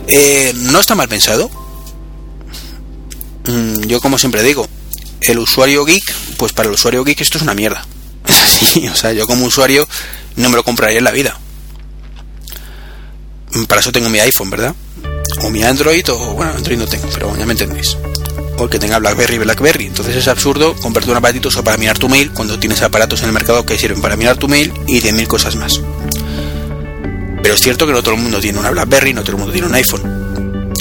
Eh, no está mal pensado. Mm, yo como siempre digo, el usuario geek, pues para el usuario geek esto es una mierda. O sea, yo como usuario no me lo compraría en la vida. Para eso tengo mi iPhone, ¿verdad? O mi Android, o bueno, Android no tengo, pero ya me entendéis. O el que tenga BlackBerry, BlackBerry. Entonces es absurdo comprarte un aparatito solo para mirar tu mail cuando tienes aparatos en el mercado que sirven para mirar tu mail y 10.000 cosas más. Pero es cierto que no todo el mundo tiene una BlackBerry, no todo el mundo tiene un iPhone.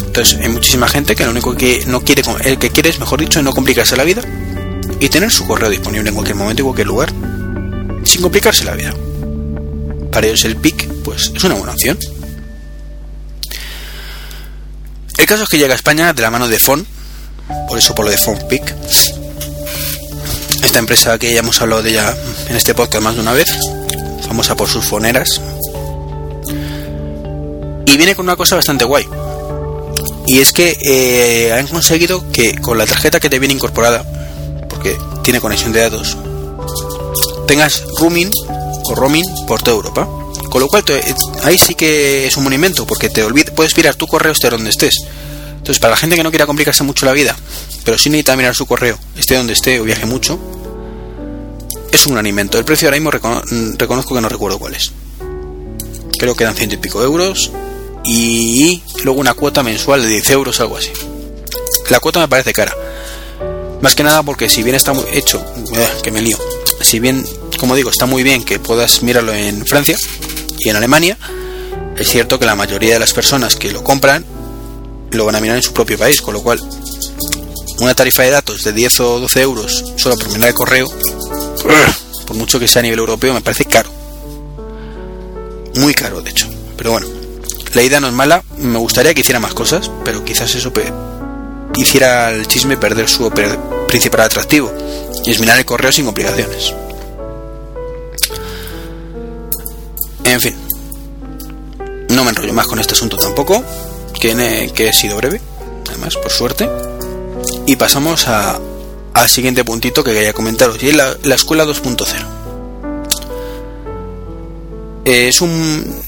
Entonces hay muchísima gente que lo único que no quiere, el que quiere es, mejor dicho, no complicarse la vida y tener su correo disponible en cualquier momento y cualquier lugar, sin complicarse la vida. Para ellos el PIC, pues es una buena opción. El caso es que llega a España de la mano de Fon, por eso por lo de PhonePic. Esta empresa que ya hemos hablado de ella en este podcast más de una vez, famosa por sus foneras. Y viene con una cosa bastante guay. Y es que eh, han conseguido que con la tarjeta que te viene incorporada, porque tiene conexión de datos, tengas roaming o roaming por toda Europa. Con lo cual, ahí sí que es un monumento, porque te puedes mirar tu correo esté donde estés. Entonces, para la gente que no quiera complicarse mucho la vida, pero sí necesita mirar su correo, esté donde esté o viaje mucho, es un gran invento. El precio ahora mismo mm, reconozco que no recuerdo cuál es. Creo que eran ciento y pico euros y luego una cuota mensual de 10 euros, algo así. La cuota me parece cara. Más que nada porque si bien está muy hecho, eh, que me lío, si bien, como digo, está muy bien que puedas mirarlo en Francia y en Alemania, es cierto que la mayoría de las personas que lo compran lo van a mirar en su propio país, con lo cual una tarifa de datos de 10 o 12 euros solo por mirar el correo, por mucho que sea a nivel europeo, me parece caro. Muy caro, de hecho. Pero bueno, la idea no es mala, me gustaría que hiciera más cosas, pero quizás eso hiciera al chisme perder su principal atractivo, y es mirar el correo sin complicaciones. En fin, no me enrollo más con este asunto tampoco, que, que he sido breve, además, por suerte. Y pasamos al siguiente puntito que quería comentaros, y es la, la escuela 2.0. Eh, Es un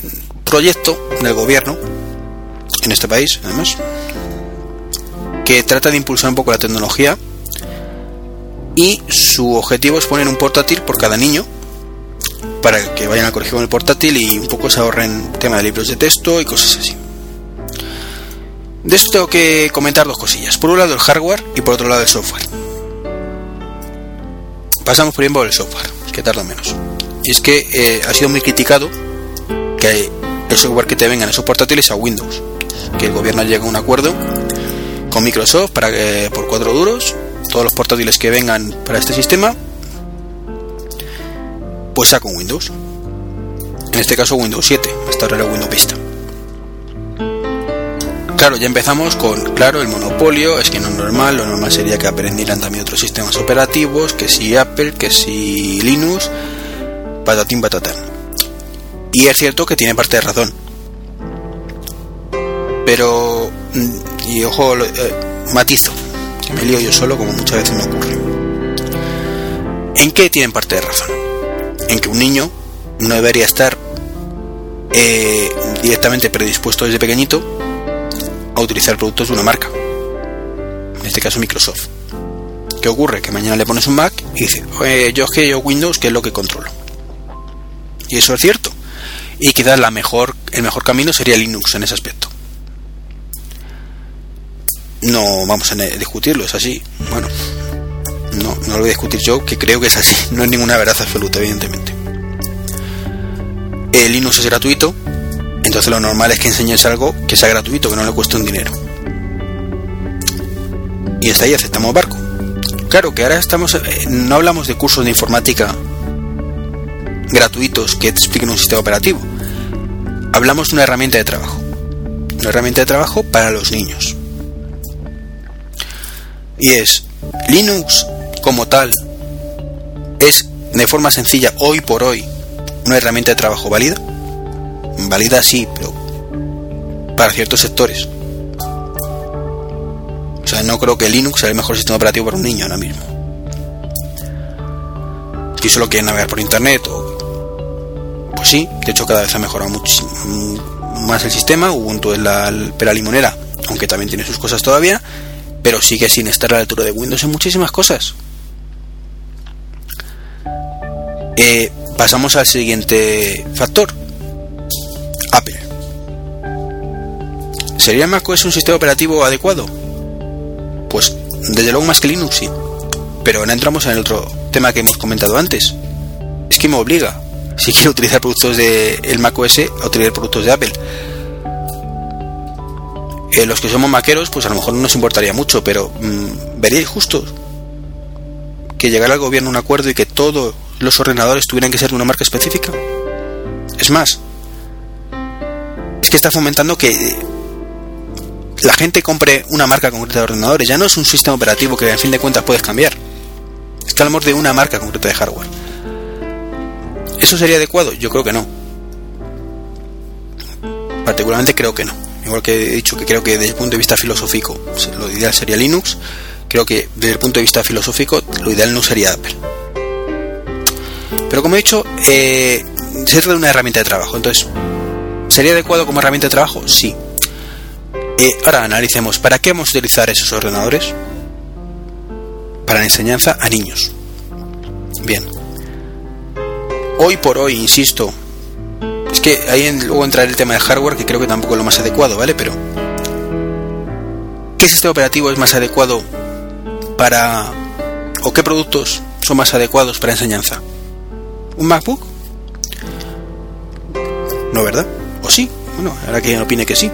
proyecto del gobierno en este país, además, que trata de impulsar un poco la tecnología y su objetivo es poner un portátil por cada niño para que vayan al colegio con el portátil y un poco se ahorren tema de libros de texto y cosas así. De esto tengo que comentar dos cosillas. Por un lado el hardware y por otro lado el software. Pasamos primero por el software, que tarda menos. Y es que eh, ha sido muy criticado que el software que te venga en esos portátiles a Windows. Que el gobierno llegue a un acuerdo con Microsoft para que por cuatro duros todos los portátiles que vengan para este sistema pues sea con Windows. En este caso Windows 7, hasta ahora era Windows Vista. Claro, ya empezamos con, claro, el monopolio, es que no es normal, lo normal sería que aprendieran también otros sistemas operativos, que si Apple, que si Linux, patatín patatán. Y es cierto que tiene parte de razón. Pero, mm, y ojo, eh, matizo, que me lío yo solo como muchas veces me ocurre. ¿En qué tienen parte de razón? En que un niño no debería estar eh, directamente predispuesto desde pequeñito a utilizar productos de una marca. En este caso Microsoft. ¿Qué ocurre? Que mañana le pones un Mac y dice, yo es que yo Windows, que es lo que controlo. Y eso es cierto. Y quizás la mejor, el mejor camino sería Linux en ese aspecto. No vamos a discutirlo, es así. Bueno, no, no lo voy a discutir yo, que creo que es así. No es ninguna verdad absoluta, evidentemente. El Linux es gratuito, entonces lo normal es que enseñes algo que sea gratuito, que no le cueste un dinero. Y hasta ahí aceptamos barco. Claro que ahora estamos, eh, no hablamos de cursos de informática gratuitos que te expliquen un sistema operativo. Hablamos de una herramienta de trabajo. Una herramienta de trabajo para los niños. Y es Linux como tal es de forma sencilla hoy por hoy una herramienta de trabajo válida. Válida sí, pero para ciertos sectores. O sea, no creo que Linux sea el mejor sistema operativo para un niño ahora mismo. Si solo quiere navegar por internet o... Pues sí, de hecho cada vez ha mejorado mucho más el sistema. Ubuntu es la pera limonera, aunque también tiene sus cosas todavía, pero sigue sin estar a la altura de Windows en muchísimas cosas. Eh, pasamos al siguiente factor. ¿Sería macOS un sistema operativo adecuado? Pues desde luego más que Linux sí. Pero ahora entramos en el otro tema que hemos comentado antes. Es que me obliga, si quiero utilizar productos de el macOS, a utilizar productos de Apple. Eh, los que somos maqueros, pues a lo mejor no nos importaría mucho, pero mm, ¿veríais justo que llegara al gobierno un acuerdo y que todos los ordenadores tuvieran que ser de una marca específica? Es más, es que está fomentando que la gente compre una marca concreta de ordenadores. Ya no es un sistema operativo que en fin de cuentas puedes cambiar. Es que hablamos de una marca concreta de hardware. ¿Eso sería adecuado? Yo creo que no. Particularmente creo que no. Igual que he dicho que creo que desde el punto de vista filosófico lo ideal sería Linux, creo que desde el punto de vista filosófico lo ideal no sería Apple. Pero como he dicho, eh, se trata de una herramienta de trabajo. Entonces, ¿sería adecuado como herramienta de trabajo? Sí. Ahora analicemos, ¿para qué vamos a utilizar esos ordenadores? Para la enseñanza a niños. Bien. Hoy por hoy, insisto, es que ahí luego entra el tema de hardware, que creo que tampoco es lo más adecuado, ¿vale? Pero, ¿qué sistema operativo es más adecuado para... o qué productos son más adecuados para enseñanza? ¿Un MacBook? No, ¿verdad? ¿O sí? Bueno, ahora que opine que sí.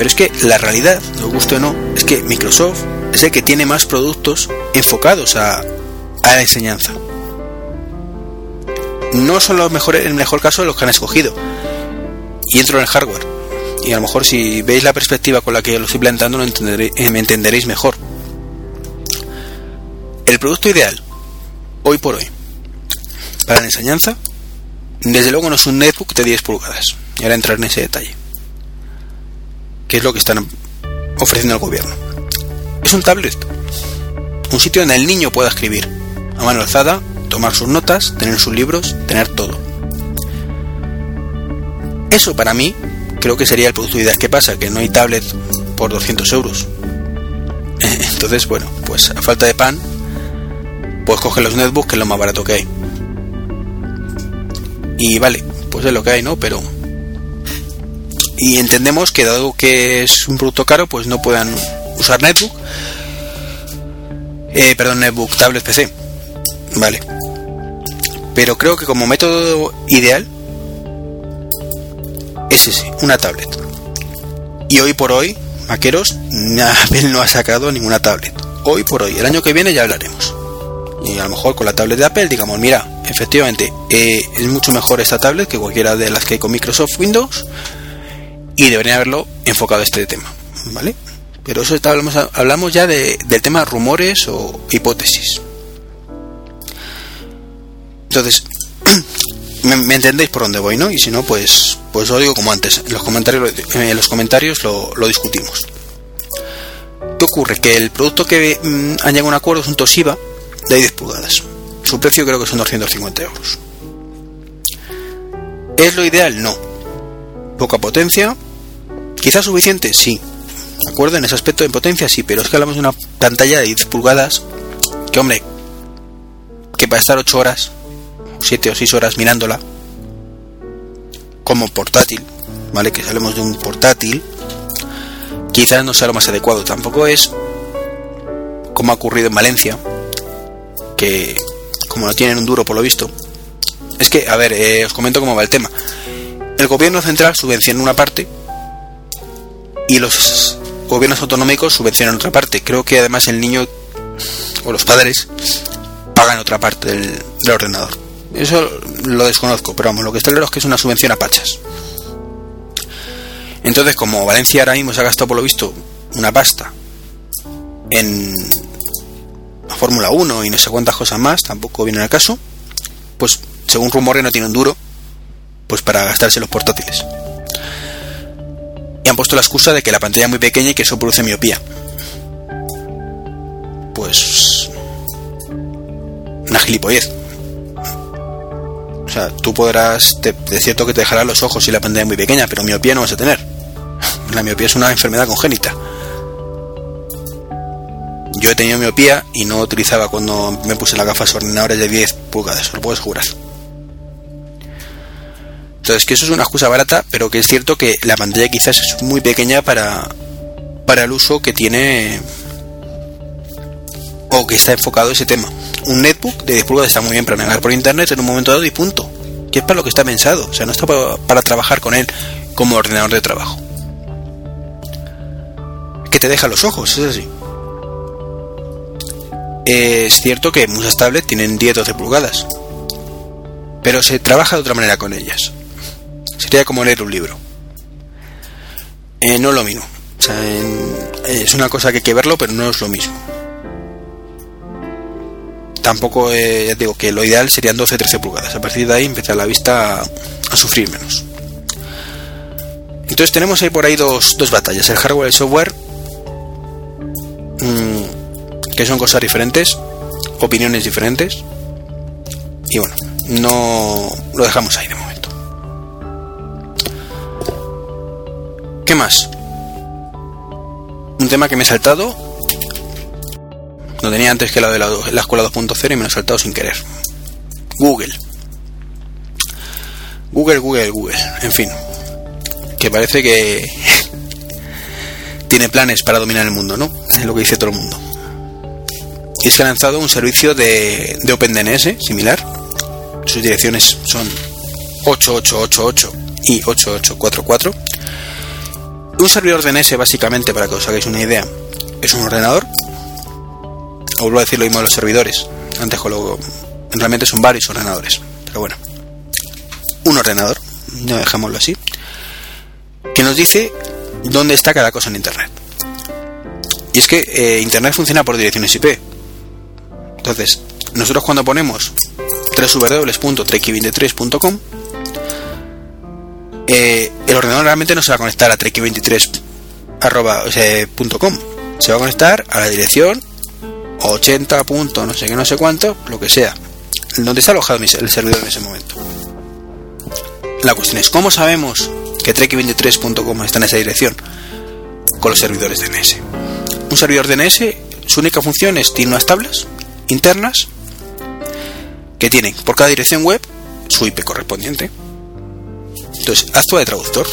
Pero es que la realidad, lo guste o no, es que Microsoft es el que tiene más productos enfocados a, a la enseñanza. No son los mejores, en el mejor caso, los que han escogido. Y entro en el hardware. Y a lo mejor si veis la perspectiva con la que lo estoy planteando, lo entenderéis, me entenderéis mejor. El producto ideal, hoy por hoy, para la enseñanza, desde luego no es un netbook de 10 pulgadas. Y ahora entrar en ese detalle. ¿Qué es lo que están ofreciendo el gobierno? Es un tablet. Un sitio donde el niño pueda escribir a mano alzada, tomar sus notas, tener sus libros, tener todo. Eso para mí creo que sería el producto ideal. ¿Qué pasa? Que no hay tablet por 200 euros. Entonces, bueno, pues a falta de pan, pues coge los netbooks, que es lo más barato que hay. Y vale, pues es lo que hay, ¿no? Pero y entendemos que dado que es un producto caro, pues no puedan usar netbook, eh, perdón, netbook, tablet, PC, vale. Pero creo que como método ideal es ese, una tablet. Y hoy por hoy, maqueros, Apple no ha sacado ninguna tablet. Hoy por hoy, el año que viene ya hablaremos. Y a lo mejor con la tablet de Apple digamos, mira, efectivamente, eh, es mucho mejor esta tablet que cualquiera de las que hay con Microsoft Windows y deberían haberlo enfocado a este tema, ¿vale? Pero eso está, hablamos, hablamos ya de, del tema rumores o hipótesis. Entonces, me, entendéis por dónde voy, ¿no? Y si no, pues, pues os digo como antes, en los comentarios, en los comentarios lo, lo discutimos. ¿Qué ocurre? Que el producto que mm, han llegado a un acuerdo es un Toshiba de 10 pulgadas. Su precio creo que son 250 euros. ¿Es lo ideal? No. Poca potencia. Quizás suficiente, sí. ¿De acuerdo? En ese aspecto de potencia sí, pero es que hablamos de una pantalla de 10 pulgadas que, hombre, que para estar 8 horas, 7 o 6 horas mirándola, como portátil, ¿vale? Que hablemos de un portátil, quizás no sea lo más adecuado. Tampoco es como ha ocurrido en Valencia, que como no tienen un duro por lo visto. Es que, a ver, eh, os comento cómo va el tema. El gobierno central subvenciona una parte y los gobiernos autonómicos subvencionan otra parte. Creo que además el niño o los padres pagan otra parte del, ordenador. Eso lo desconozco, pero vamos, lo que está claro es que es una subvención a pachas. Entonces, como Valencia ahora mismo se ha gastado por lo visto una pasta en Fórmula 1 y no sé cuántas cosas más, tampoco viene al caso, pues según rumores no tiene un duro, pues para gastarse los portátiles. Han puesto la excusa de que la pantalla es muy pequeña y que eso produce miopía. Pues... Una gilipollez. O sea, tú podrás, de cierto que te dejará los ojos si la pantalla es muy pequeña, pero miopía no vas a tener. La miopía es una enfermedad congénita yo he tenido miopía y no utilizaba cuando me puse las gafas ordenadores de 10 pulgadas, lo puedo asegurar. Entonces, que eso es una excusa barata, pero que es cierto que la pantalla quizás es muy pequeña para, para el uso que tiene o que está enfocado ese tema. Un netbook de 10 pulgadas está muy bien para navegar por internet en un momento dado y punto. Que es para lo que está pensado, o sea, no está para, para trabajar con él como ordenador de trabajo. Que te deja los ojos, es así es cierto que muchas tablets tienen 10-12 pulgadas, pero se trabaja de otra manera con ellas. Sería como leer un libro. Eh, no lo mismo. es una cosa que hay que verlo, pero no es lo mismo. Tampoco, eh, digo que lo ideal serían 12-13 pulgadas. A partir de ahí empezar la vista a, sufrir menos. Entonces tenemos ahí por ahí dos, dos batallas, el hardware y el software. Mm, que son cosas diferentes, opiniones diferentes. Y bueno, no lo dejamos ahí de momento. ¿Qué más? Un tema que me he saltado. Lo tenía antes que la de la, la escuela 2.0 y me lo he saltado sin querer. Google. Google, Google, Google. En fin. Que parece que tiene planes para dominar el mundo, ¿no? Es lo que dice todo el mundo y se ha lanzado un servicio de, de OpenDNS similar. Sus direcciones son 8888 y 8844. Un servidor DNS, básicamente, para que os hagáis una idea, es un ordenador. Vuelvo a decir lo mismo de los servidores. Antes lo, realmente son varios ordenadores. Pero bueno. Un ordenador, ya dejámoslo así. Que nos dice dónde está cada cosa en Internet. Y es que eh, Internet funciona por direcciones IP. Entonces, nosotros cuando ponemos www.trek23.com, eh, el ordenador realmente no se va a conectar a trek23.com, se va a conectar a la dirección 80. no sé qué, no sé cuánto, lo que sea, donde está alojado el servidor en ese momento. La cuestión es, ¿cómo sabemos que trek23.com está en esa dirección? Con los servidores DNS. Un servidor DNS, su única función es, tiene unas tablas internas que tienen por cada dirección web su IP correspondiente. Entonces, actúa de traductor.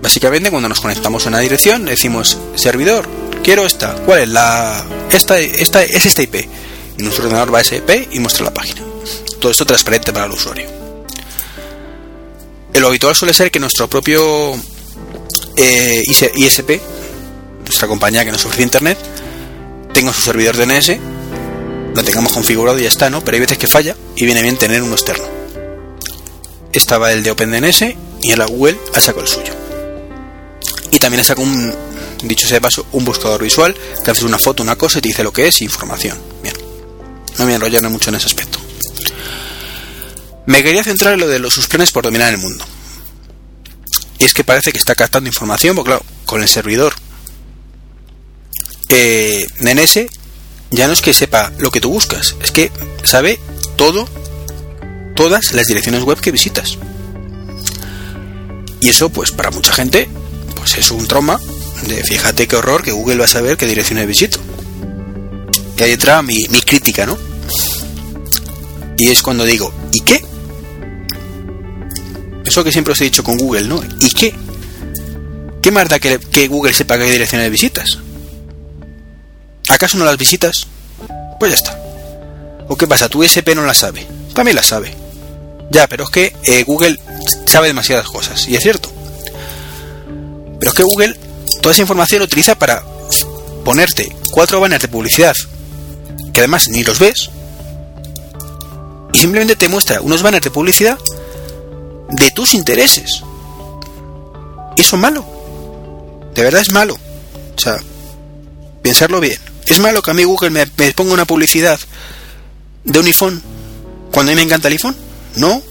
Básicamente cuando nos conectamos a una dirección decimos servidor, quiero esta, ¿cuál es la esta esta es esta IP? Y nuestro ordenador va a esa IP y muestra la página. Todo esto transparente para el usuario. Lo habitual suele ser que nuestro propio eh, ISP, nuestra compañía que nos ofrece internet, tenga su servidor DNS, lo tengamos configurado y ya está, ¿no? Pero hay veces que falla y viene bien tener uno externo. Estaba el de OpenDNS y en la Google ha sacado el suyo. Y también ha sacado un, dicho sea de paso, un buscador visual, te haces una foto, una cosa y te dice lo que es, información. Bien. No me voy a enrollar mucho en ese aspecto. Me quería centrar en lo de los sus planes por dominar el mundo. Y es que parece que está captando información, porque claro, con el servidor eh, DNS ya no es que sepa lo que tú buscas, es que sabe todo, todas las direcciones web que visitas. Y eso, pues para mucha gente, pues es un trauma de fíjate qué horror que Google va a saber qué direcciones visito. Y ahí entra mi, mi crítica, ¿no? Y es cuando digo, ¿y qué? Eso que siempre os he dicho con Google, ¿no? ¿Y qué? ¿Qué más da que, que Google sepa qué direcciones visitas? ¿Acaso no las visitas? Pues ya está. ¿O qué pasa? Tu SP no la sabe. También la sabe. Ya, pero es que eh, Google sabe demasiadas cosas, y es cierto. Pero es que Google toda esa información lo utiliza para ponerte cuatro banners de publicidad que además ni los ves y simplemente te muestra unos banners de publicidad de tus intereses. Eso es malo. De verdad es malo. O sea, pensarlo bien. ¿Es malo que a mí Google me, me ponga una publicidad de un iPhone cuando a mí me encanta el iPhone? No.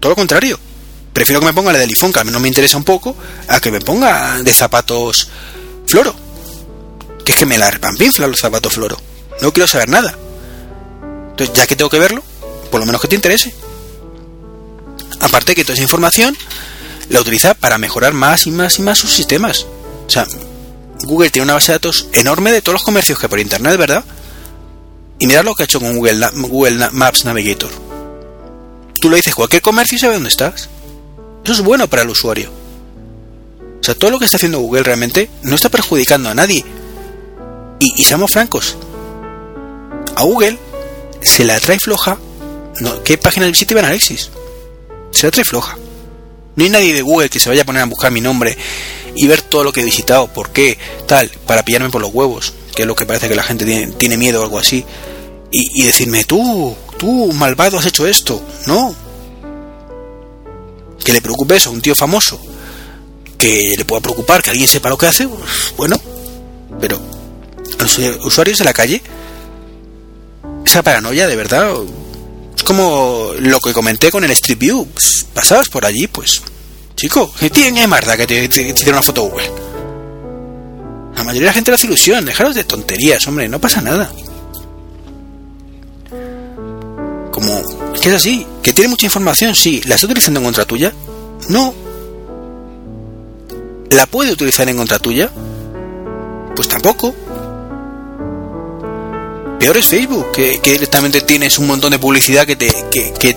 Todo lo contrario. Prefiero que me ponga la del iPhone, que a mí no me interesa un poco, a que me ponga de zapatos floro. Que es que me la repampinfla los zapatos floro. No quiero saber nada. Entonces, ya que tengo que verlo, por lo menos que te interese. Aparte que toda esa información la utiliza para mejorar más y más y más sus sistemas. O sea, Google tiene una base de datos enorme de todos los comercios que hay por internet, ¿verdad? Y mirad lo que ha hecho con Google, Google Maps Navigator. Tú le dices cualquier comercio y sabe dónde estás. Eso es bueno para el usuario. O sea, todo lo que está haciendo Google realmente no está perjudicando a nadie. Y, y seamos francos. A Google se la trae floja. No, ¿Qué página visita Iván Alexis? Se la trae floja. No hay nadie de Google que se vaya a poner a buscar mi nombre y ver todo lo que he visitado, por qué, tal, para pillarme por los huevos, que es lo que parece que la gente tiene, tiene miedo o algo así, y, decirme, tú, tú, malvado, has hecho esto. No. Que le preocupe eso a un tío famoso, que le pueda preocupar que alguien sepa lo que hace, bueno, pero a los usuarios de la calle, esa paranoia de verdad, es como lo que comenté con el Street View, pues, pasabas por allí, pues Chico, ¿qué tiene más da que te, te, te una foto Google? La mayoría de la gente le hace ilusión, dejaros de tonterías, hombre, no pasa nada. Como, que es así, que tiene mucha información, sí, ¿la está utilizando en contra tuya? No. ¿La puede utilizar en contra tuya? Pues tampoco. Peor es Facebook, que, directamente tienes un montón de publicidad que te, que, que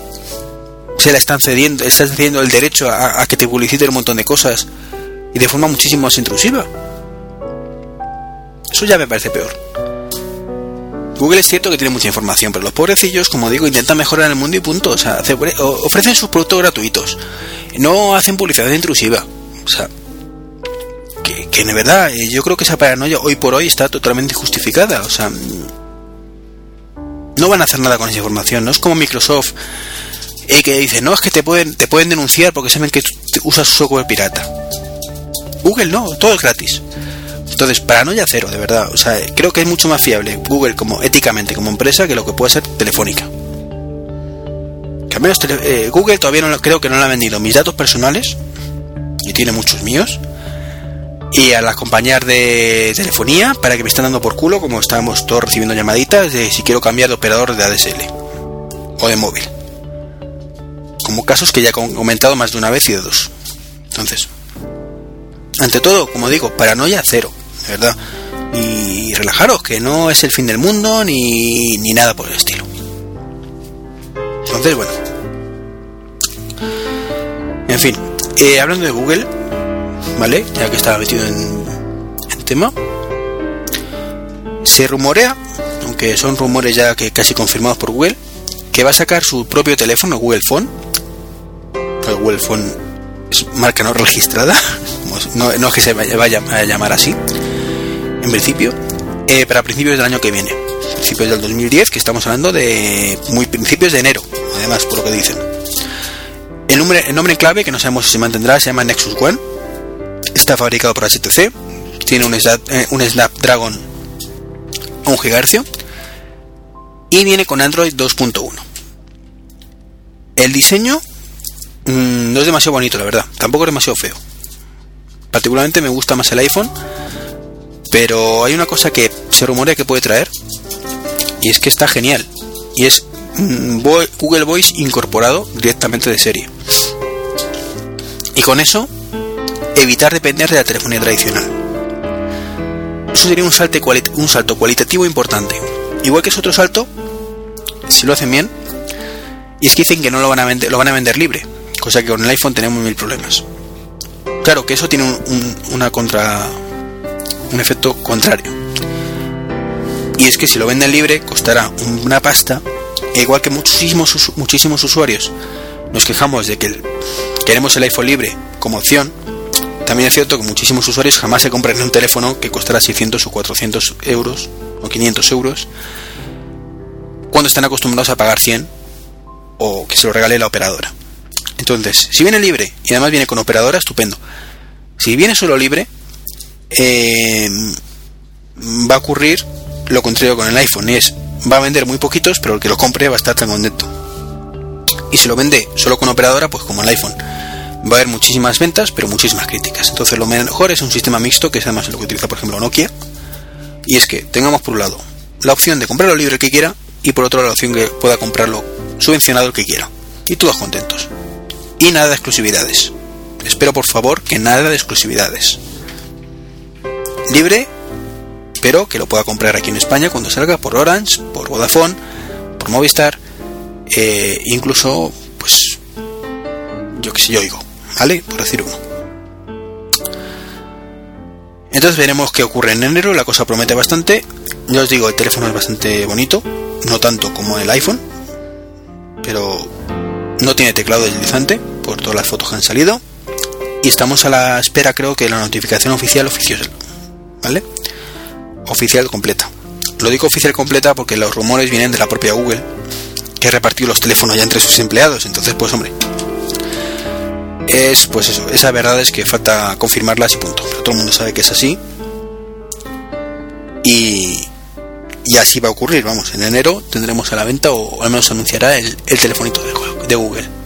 se la están cediendo, estás cediendo el derecho a, que te publicite un montón de cosas y de forma muchísimo más intrusiva. Eso ya me parece peor. Google es cierto que tiene mucha información, pero los pobrecillos, como digo, intentan mejorar el mundo y punto. O sea, ofrecen sus productos gratuitos. No hacen publicidad intrusiva. O sea, que, que de verdad, eh, yo creo que esa paranoia hoy por hoy está totalmente justificada. O sea, no van a hacer nada con esa información. No es como Microsoft y que dice, no, es que te pueden, te pueden denunciar porque saben que usas software pirata. Google no, todo es gratis. Entonces, paranoia cero, de verdad. O sea, creo que es mucho más fiable Google como éticamente como empresa que lo que puede ser Telefónica. Que al menos eh, Google todavía no creo que no le ha vendido mis datos personales, y tiene muchos míos, y a las compañías de telefonía para que me estén dando por culo, como estábamos todos recibiendo llamaditas de si quiero cambiar de operador de ADSL o de móvil como casos que ya he comentado más de una vez y de dos. Entonces, ante todo, como digo, paranoia cero, verdad. Y relajaros, que no es el fin del mundo ni, ni nada por el estilo. Entonces, bueno. En fin, eh, hablando de Google, ¿vale? Ya que estaba metido en, en tema. Se rumorea, aunque son rumores ya que casi confirmados por Google, que va a sacar su propio teléfono, Google Phone. El Google Phone es marca no registrada, no, es que se vaya a llamar así, en principio, eh, para principios del año que viene, principios del 2010, que estamos hablando de muy principios de enero, además, por lo que dicen. El nombre, el nombre clave, que no sabemos si mantendrá, se llama Nexus One. Está fabricado por HTC. Tiene un, eh, un Snapdragon a 1 GHz. Y viene con Android 2.1. El diseño mm, no es demasiado bonito, la verdad. Tampoco es demasiado feo. Particularmente me gusta más el iPhone. Pero hay una cosa que se rumorea que puede traer. Y es que está genial. Y es mm, Google Voice incorporado directamente de serie. Y con eso, evitar depender de la telefonía tradicional. Eso sería un, salto cualitativo importante. Igual que es otro salto, si lo hacen bien, y es que dicen que no lo van a vender, lo van a vender libre, cosa que con el iPhone tenemos mil problemas. Claro que eso tiene un, un- una contra, un efecto contrario. Y es que si lo venden libre costará una pasta, igual que muchísimos, muchísimos usuarios nos quejamos de que queremos el iPhone libre como opción, también es cierto que muchísimos usuarios jamás se compran un teléfono que costará 600 o 400 euros o 500 euros cuando están acostumbrados a pagar 100 o que se lo regale la operadora. Entonces, si viene libre y además viene con operadora, estupendo. Si viene solo libre, eh, va a ocurrir lo contrario con el iPhone, y es va a vender muy poquitos, pero el que lo compre va a estar tan contento. Y si lo vende solo con operadora, pues como el iPhone, va a haber muchísimas ventas, pero muchísimas críticas. Entonces lo mejor es un sistema mixto, que es además lo que utiliza, por ejemplo, Nokia. Y es que tengamos por un lado la opción de comprarlo libre el que quiera y por otro la opción que pueda comprarlo subvencionado el que quiera. Y todos contentos. Y nada de exclusividades. Espero por favor que nada de exclusividades. Libre, pero que lo pueda comprar aquí en España cuando salga por Orange, por Vodafone, por Movistar, eh, incluso, pues, yo que sé, yo oigo, ¿vale? Por decir uno. Entonces veremos qué ocurre en enero, la cosa promete bastante. Ya os digo, el teléfono es bastante bonito, no tanto como el iPhone, pero no tiene teclado deslizante por todas las fotos que han salido. Y estamos a la espera, creo que, la notificación oficial oficial, ¿vale? Oficial completa. Lo digo oficial completa porque los rumores vienen de la propia Google, que ha repartido los teléfonos ya entre sus empleados. Entonces, pues hombre, es pues eso, esa verdad es que falta confirmarlas y punto. Pero todo el mundo sabe que es así. Y, y así va a ocurrir, vamos, en enero tendremos a la venta o al menos anunciará el, el telefonito de Google.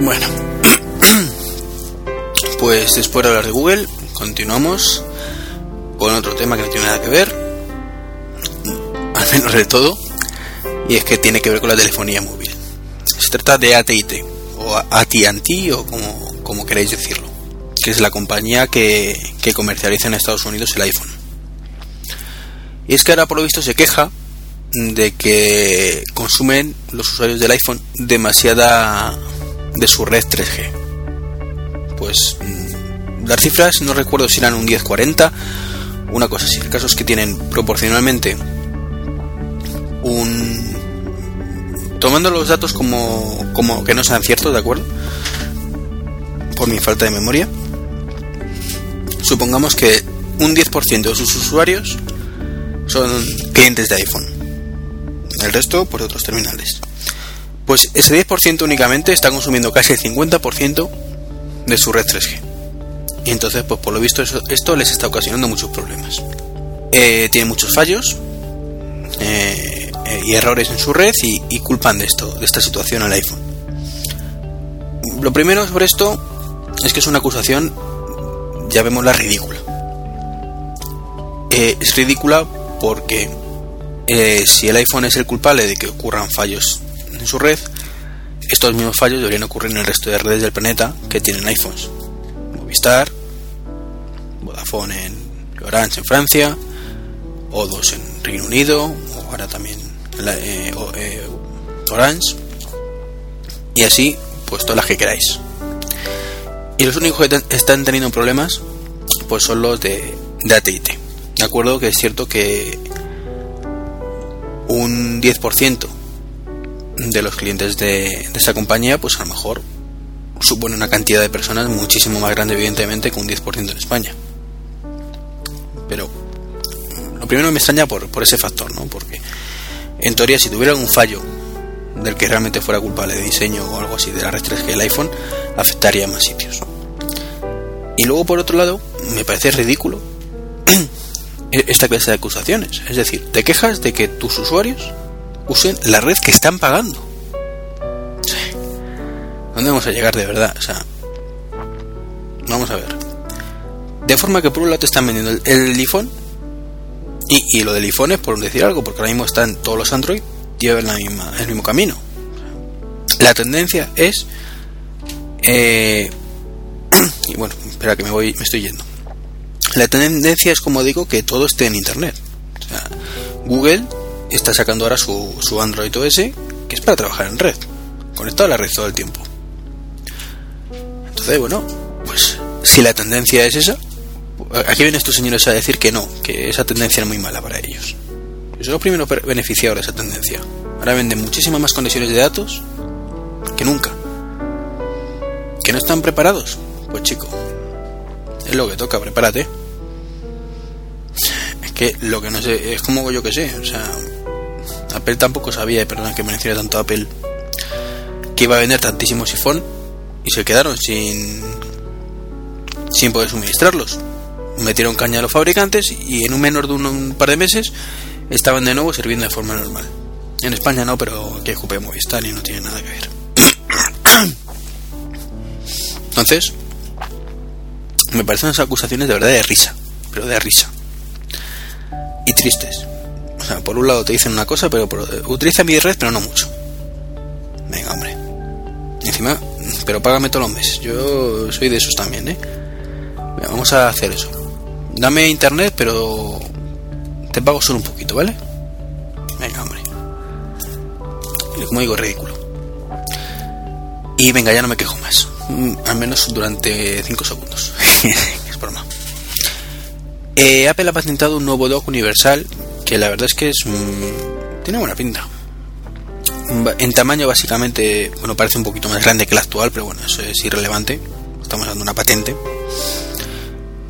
Bueno, pues después de hablar de Google, continuamos con otro tema que no tiene nada que ver, al menos de todo, y es que tiene que ver con la telefonía móvil. Se trata de AT&T o AT&T o como, como queréis decirlo, que es la compañía que, que comercializa en Estados Unidos el iPhone. Y es que ahora por lo visto se queja de que consumen los usuarios del iPhone demasiada de su red 3G. Pues mm, las cifras no recuerdo si eran un 1040, una cosa así. El caso es que tienen proporcionalmente un tomando los datos como, como que no sean ciertos, ¿de acuerdo? Por mi falta de memoria. Supongamos que un 10% de sus usuarios son clientes de iPhone. El resto por otros terminales. Pues ese 10% únicamente está consumiendo casi el 50% de su red 3G. Y entonces, pues por lo visto, eso- esto les está ocasionando muchos problemas. Eh, tiene muchos fallos eh, y errores en su red y, y culpan de esto, de esta situación al iPhone. Lo primero sobre esto es que es una acusación, ya vemos la ridícula. Eh, es ridícula porque eh, si el iPhone es el culpable de que ocurran fallos en su red, estos mismos fallos deberían ocurrir en el resto de redes del planeta que tienen iPhones. Movistar, Vodafone en Orange en Francia, O2 en Reino Unido, o ahora también la- eh, eh, Orange. Y así, pues todas las que queráis. Y los únicos que están teniendo problemas, pues son los de, de AT&T. De acuerdo que es cierto que un 10% de los clientes de, de esta compañía, pues a lo mejor supone una cantidad de personas muchísimo más grande, evidentemente, que un 10% en España. Pero lo primero me extraña por, por ese factor, ¿no? Porque en teoría, si tuviera algún fallo del que realmente fuera culpable de diseño o algo así de la red 3G del iPhone, afectaría a más sitios. Y luego, por otro lado, me parece ridículo e- esta clase de acusaciones. Es decir, te quejas de que tus usuarios usen la red que están pagando. ¿Dónde vamos a llegar de verdad? Vamos a ver. De forma que por un lado te están vendiendo el, el iPhone y, y lo del iPhone es por decir algo, porque ahora mismo están todos los Android llevan la misma, el mismo camino. La tendencia es eh, y bueno, espera que me voy, me estoy yendo. La tendencia es como digo que todo esté en internet. O sea, Google está sacando ahora su, su Android OS que es para trabajar en red, conectado a la red todo el tiempo. Entonces, bueno, pues si la tendencia es esa, aquí vienen estos señores a decir que no, que esa tendencia es muy mala para ellos. Yo soy los primeros beneficiados de esa tendencia. Ahora venden muchísimas más conexiones de datos que nunca. ¿Que no están preparados? Pues chico, es lo que toca, prepárate. Es que lo que no sé, es como yo que sé, o sea, Apple tampoco sabía, y perdón que mencione tanto a Apple, que iba a vender tantísimos iPhone y se quedaron sin sin poder suministrarlos. Metieron caña a los fabricantes y en un menor de un, par de meses estaban de nuevo sirviendo de forma normal. En España no, pero aquí es Coupé Movistar y no tiene nada que ver. Entonces, me parecen unas acusaciones de verdad de risa, pero de risa. Y tristes. Por un lado te dicen una cosa, pero por, utiliza mi red, pero no mucho. Venga, hombre. Encima, pero págame todos los meses. Yo soy de esos también, ¿eh? Vamos a hacer eso. Dame internet, pero te pago solo un poquito, ¿vale? Venga, hombre. Como digo, ridículo. Y venga, ya no me quejo más. Mm, Al menos durante 5 segundos. es broma. Eh, Apple ha patentado un nuevo dock universal que la verdad es que es mm, tiene buena pinta. En tamaño básicamente, bueno, parece un poquito más grande que el actual, pero bueno, eso es irrelevante. Estamos dando una patente.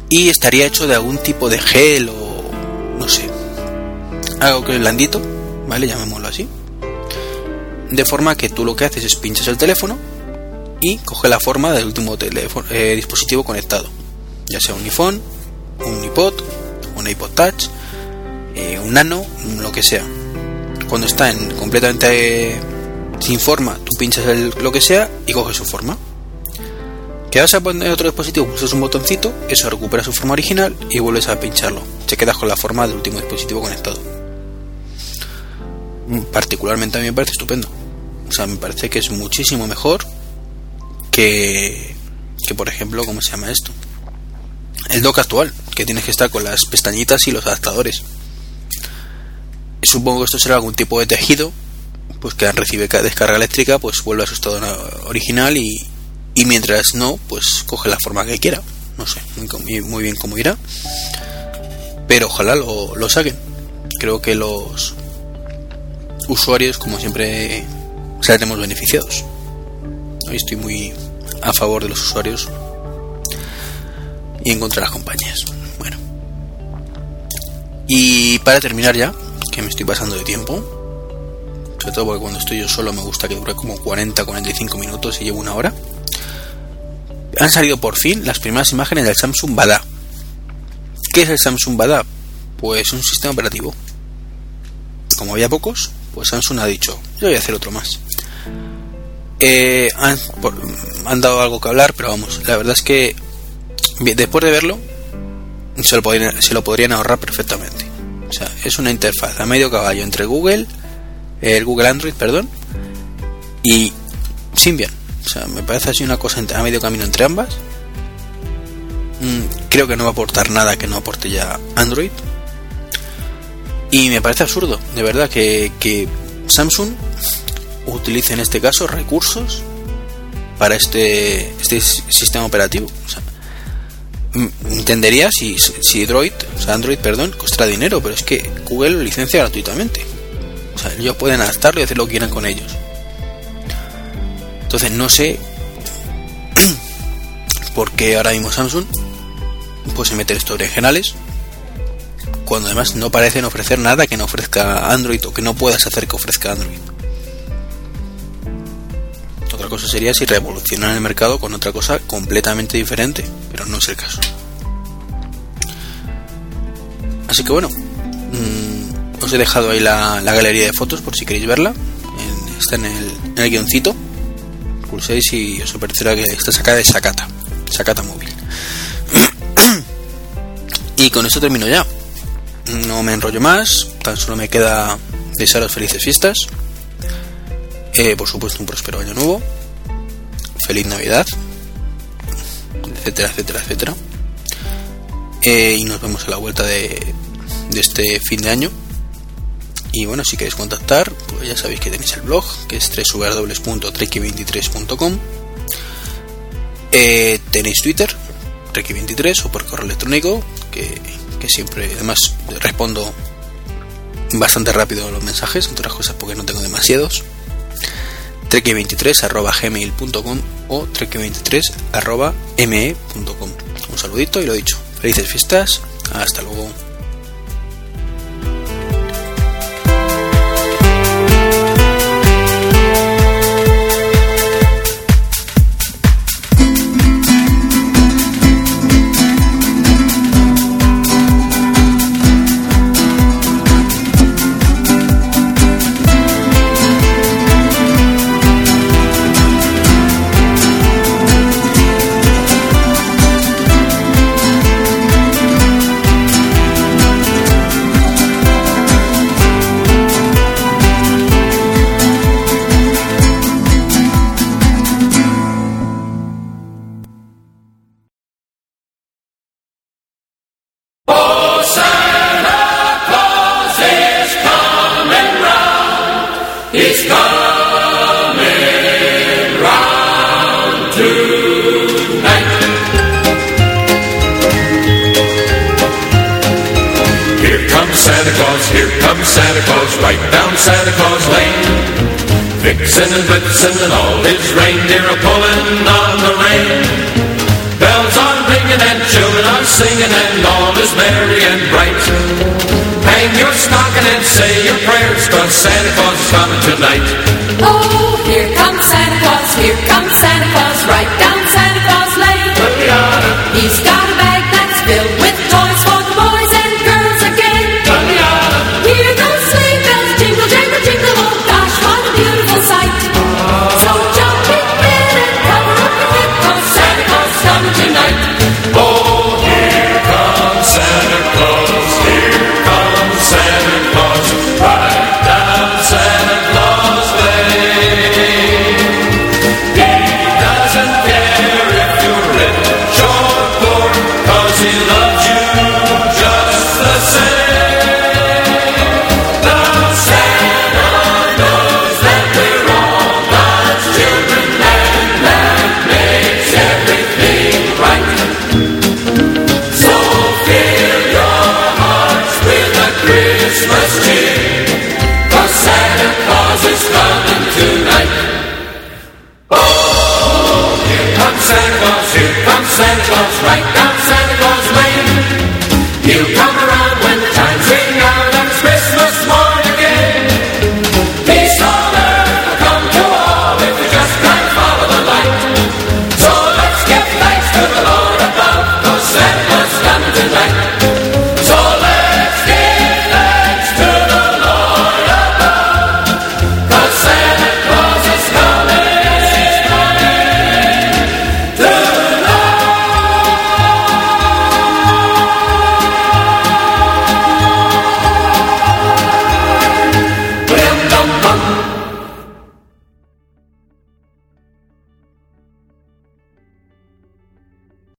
Y estaría hecho de algún tipo de gel o no sé. Algo que es blandito, ¿vale? Llamémoslo así. De forma que tú lo que haces es pinchas el teléfono y coge la forma del último eh, dispositivo conectado. Ya sea un iPhone, un iPod, un iPod Touch, eh, un Nano, lo que sea. Cuando está en completamente eh, sin forma, tú pinchas el- lo que sea y coge su forma. Que vas a poner otro dispositivo, pulsas un botoncito, eso recupera su forma original y vuelves a pincharlo. Te quedas con la forma del último dispositivo conectado. Mm, Particularmente a mí me parece estupendo. O sea, me parece que es muchísimo mejor que, que por ejemplo, ¿cómo se llama esto? El dock actual, que tienes que estar con las pestañitas y los adaptadores. Supongo que esto será algún tipo de tejido, pues que recibe ca- descarga eléctrica, pues vuelve a su estado na- original y, y mientras no, pues coge la forma que quiera. No sé muy, bien cómo irá, pero ojalá lo, lo saquen. Creo que los usuarios, como siempre, saldremos beneficiados. Hoy estoy muy a favor de los usuarios y en contra de las compañías. Y para terminar ya, que me estoy pasando de tiempo, sobre todo porque cuando estoy yo solo me gusta que dure como 40-45 minutos y llevo una hora, han salido por fin las primeras imágenes del Samsung Bada. ¿Qué es el Samsung Bada? Pues un sistema operativo. Como había pocos, pues Samsung ha dicho, yo voy a hacer otro más. Eh, han, han dado algo que hablar, pero vamos, la verdad es que después de verlo, se lo, podrían, se lo podrían ahorrar perfectamente. O sea, es una interfaz a medio caballo entre Google, el Google Android, perdón, y Symbian. O sea, me parece así una cosa a medio camino entre ambas. Mm, creo que no va a aportar nada que no aporte ya Android. Y me parece absurdo, de verdad, que, Samsung utilice en este caso recursos para este, este sistema operativo. Entendería si, si Droid, o sea, Android, perdón, costará dinero, pero es que Google lo licencia gratuitamente. O sea, ellos pueden adaptarlo y hacer lo que quieran con ellos. Entonces no sé por qué ahora mismo Samsung pues se mete en estos cuando además no parecen ofrecer nada que no ofrezca Android o que no puedas hacer que ofrezca Android. Otra cosa sería si revolucionan el mercado con otra cosa completamente diferente, pero no es el caso. Así que bueno, mm, os he dejado ahí la, galería de fotos por si queréis verla. Está en el, en el guioncito. Pulséis y os aparecerá que está sacada de Sakata. Sakata móvil. y con esto termino ya. No me enrollo más, tan solo me queda desearos felices fiestas. Eh, por supuesto, un próspero año nuevo. Feliz Navidad. Etcétera, etcétera, etcétera. Eh, y nos vemos a la vuelta de, este fin de año. Y bueno, si queréis contactar, pues ya sabéis que tenéis el blog, que es www.treki23.com. Eh, tenéis Twitter, Treki23, o por correo electrónico, que, que siempre, además, respondo bastante rápido los mensajes, entre otras cosas porque no tengo demasiados. treki23.gmail.com o treki23.me.com. Un saludito y lo dicho. Felices fiestas. Hasta luego. Santa Claus, here comes Santa Claus, right down Santa Claus Lane. Vixen and Blitzen and all his reindeer are pulling on the rein. Bells are ringing and children are singing and all is merry and bright. Hang your stocking and say your prayers, cause Santa Claus is coming tonight. Oh, here comes Santa Claus, here comes Santa Claus, right down Santa Claus Lane. He's got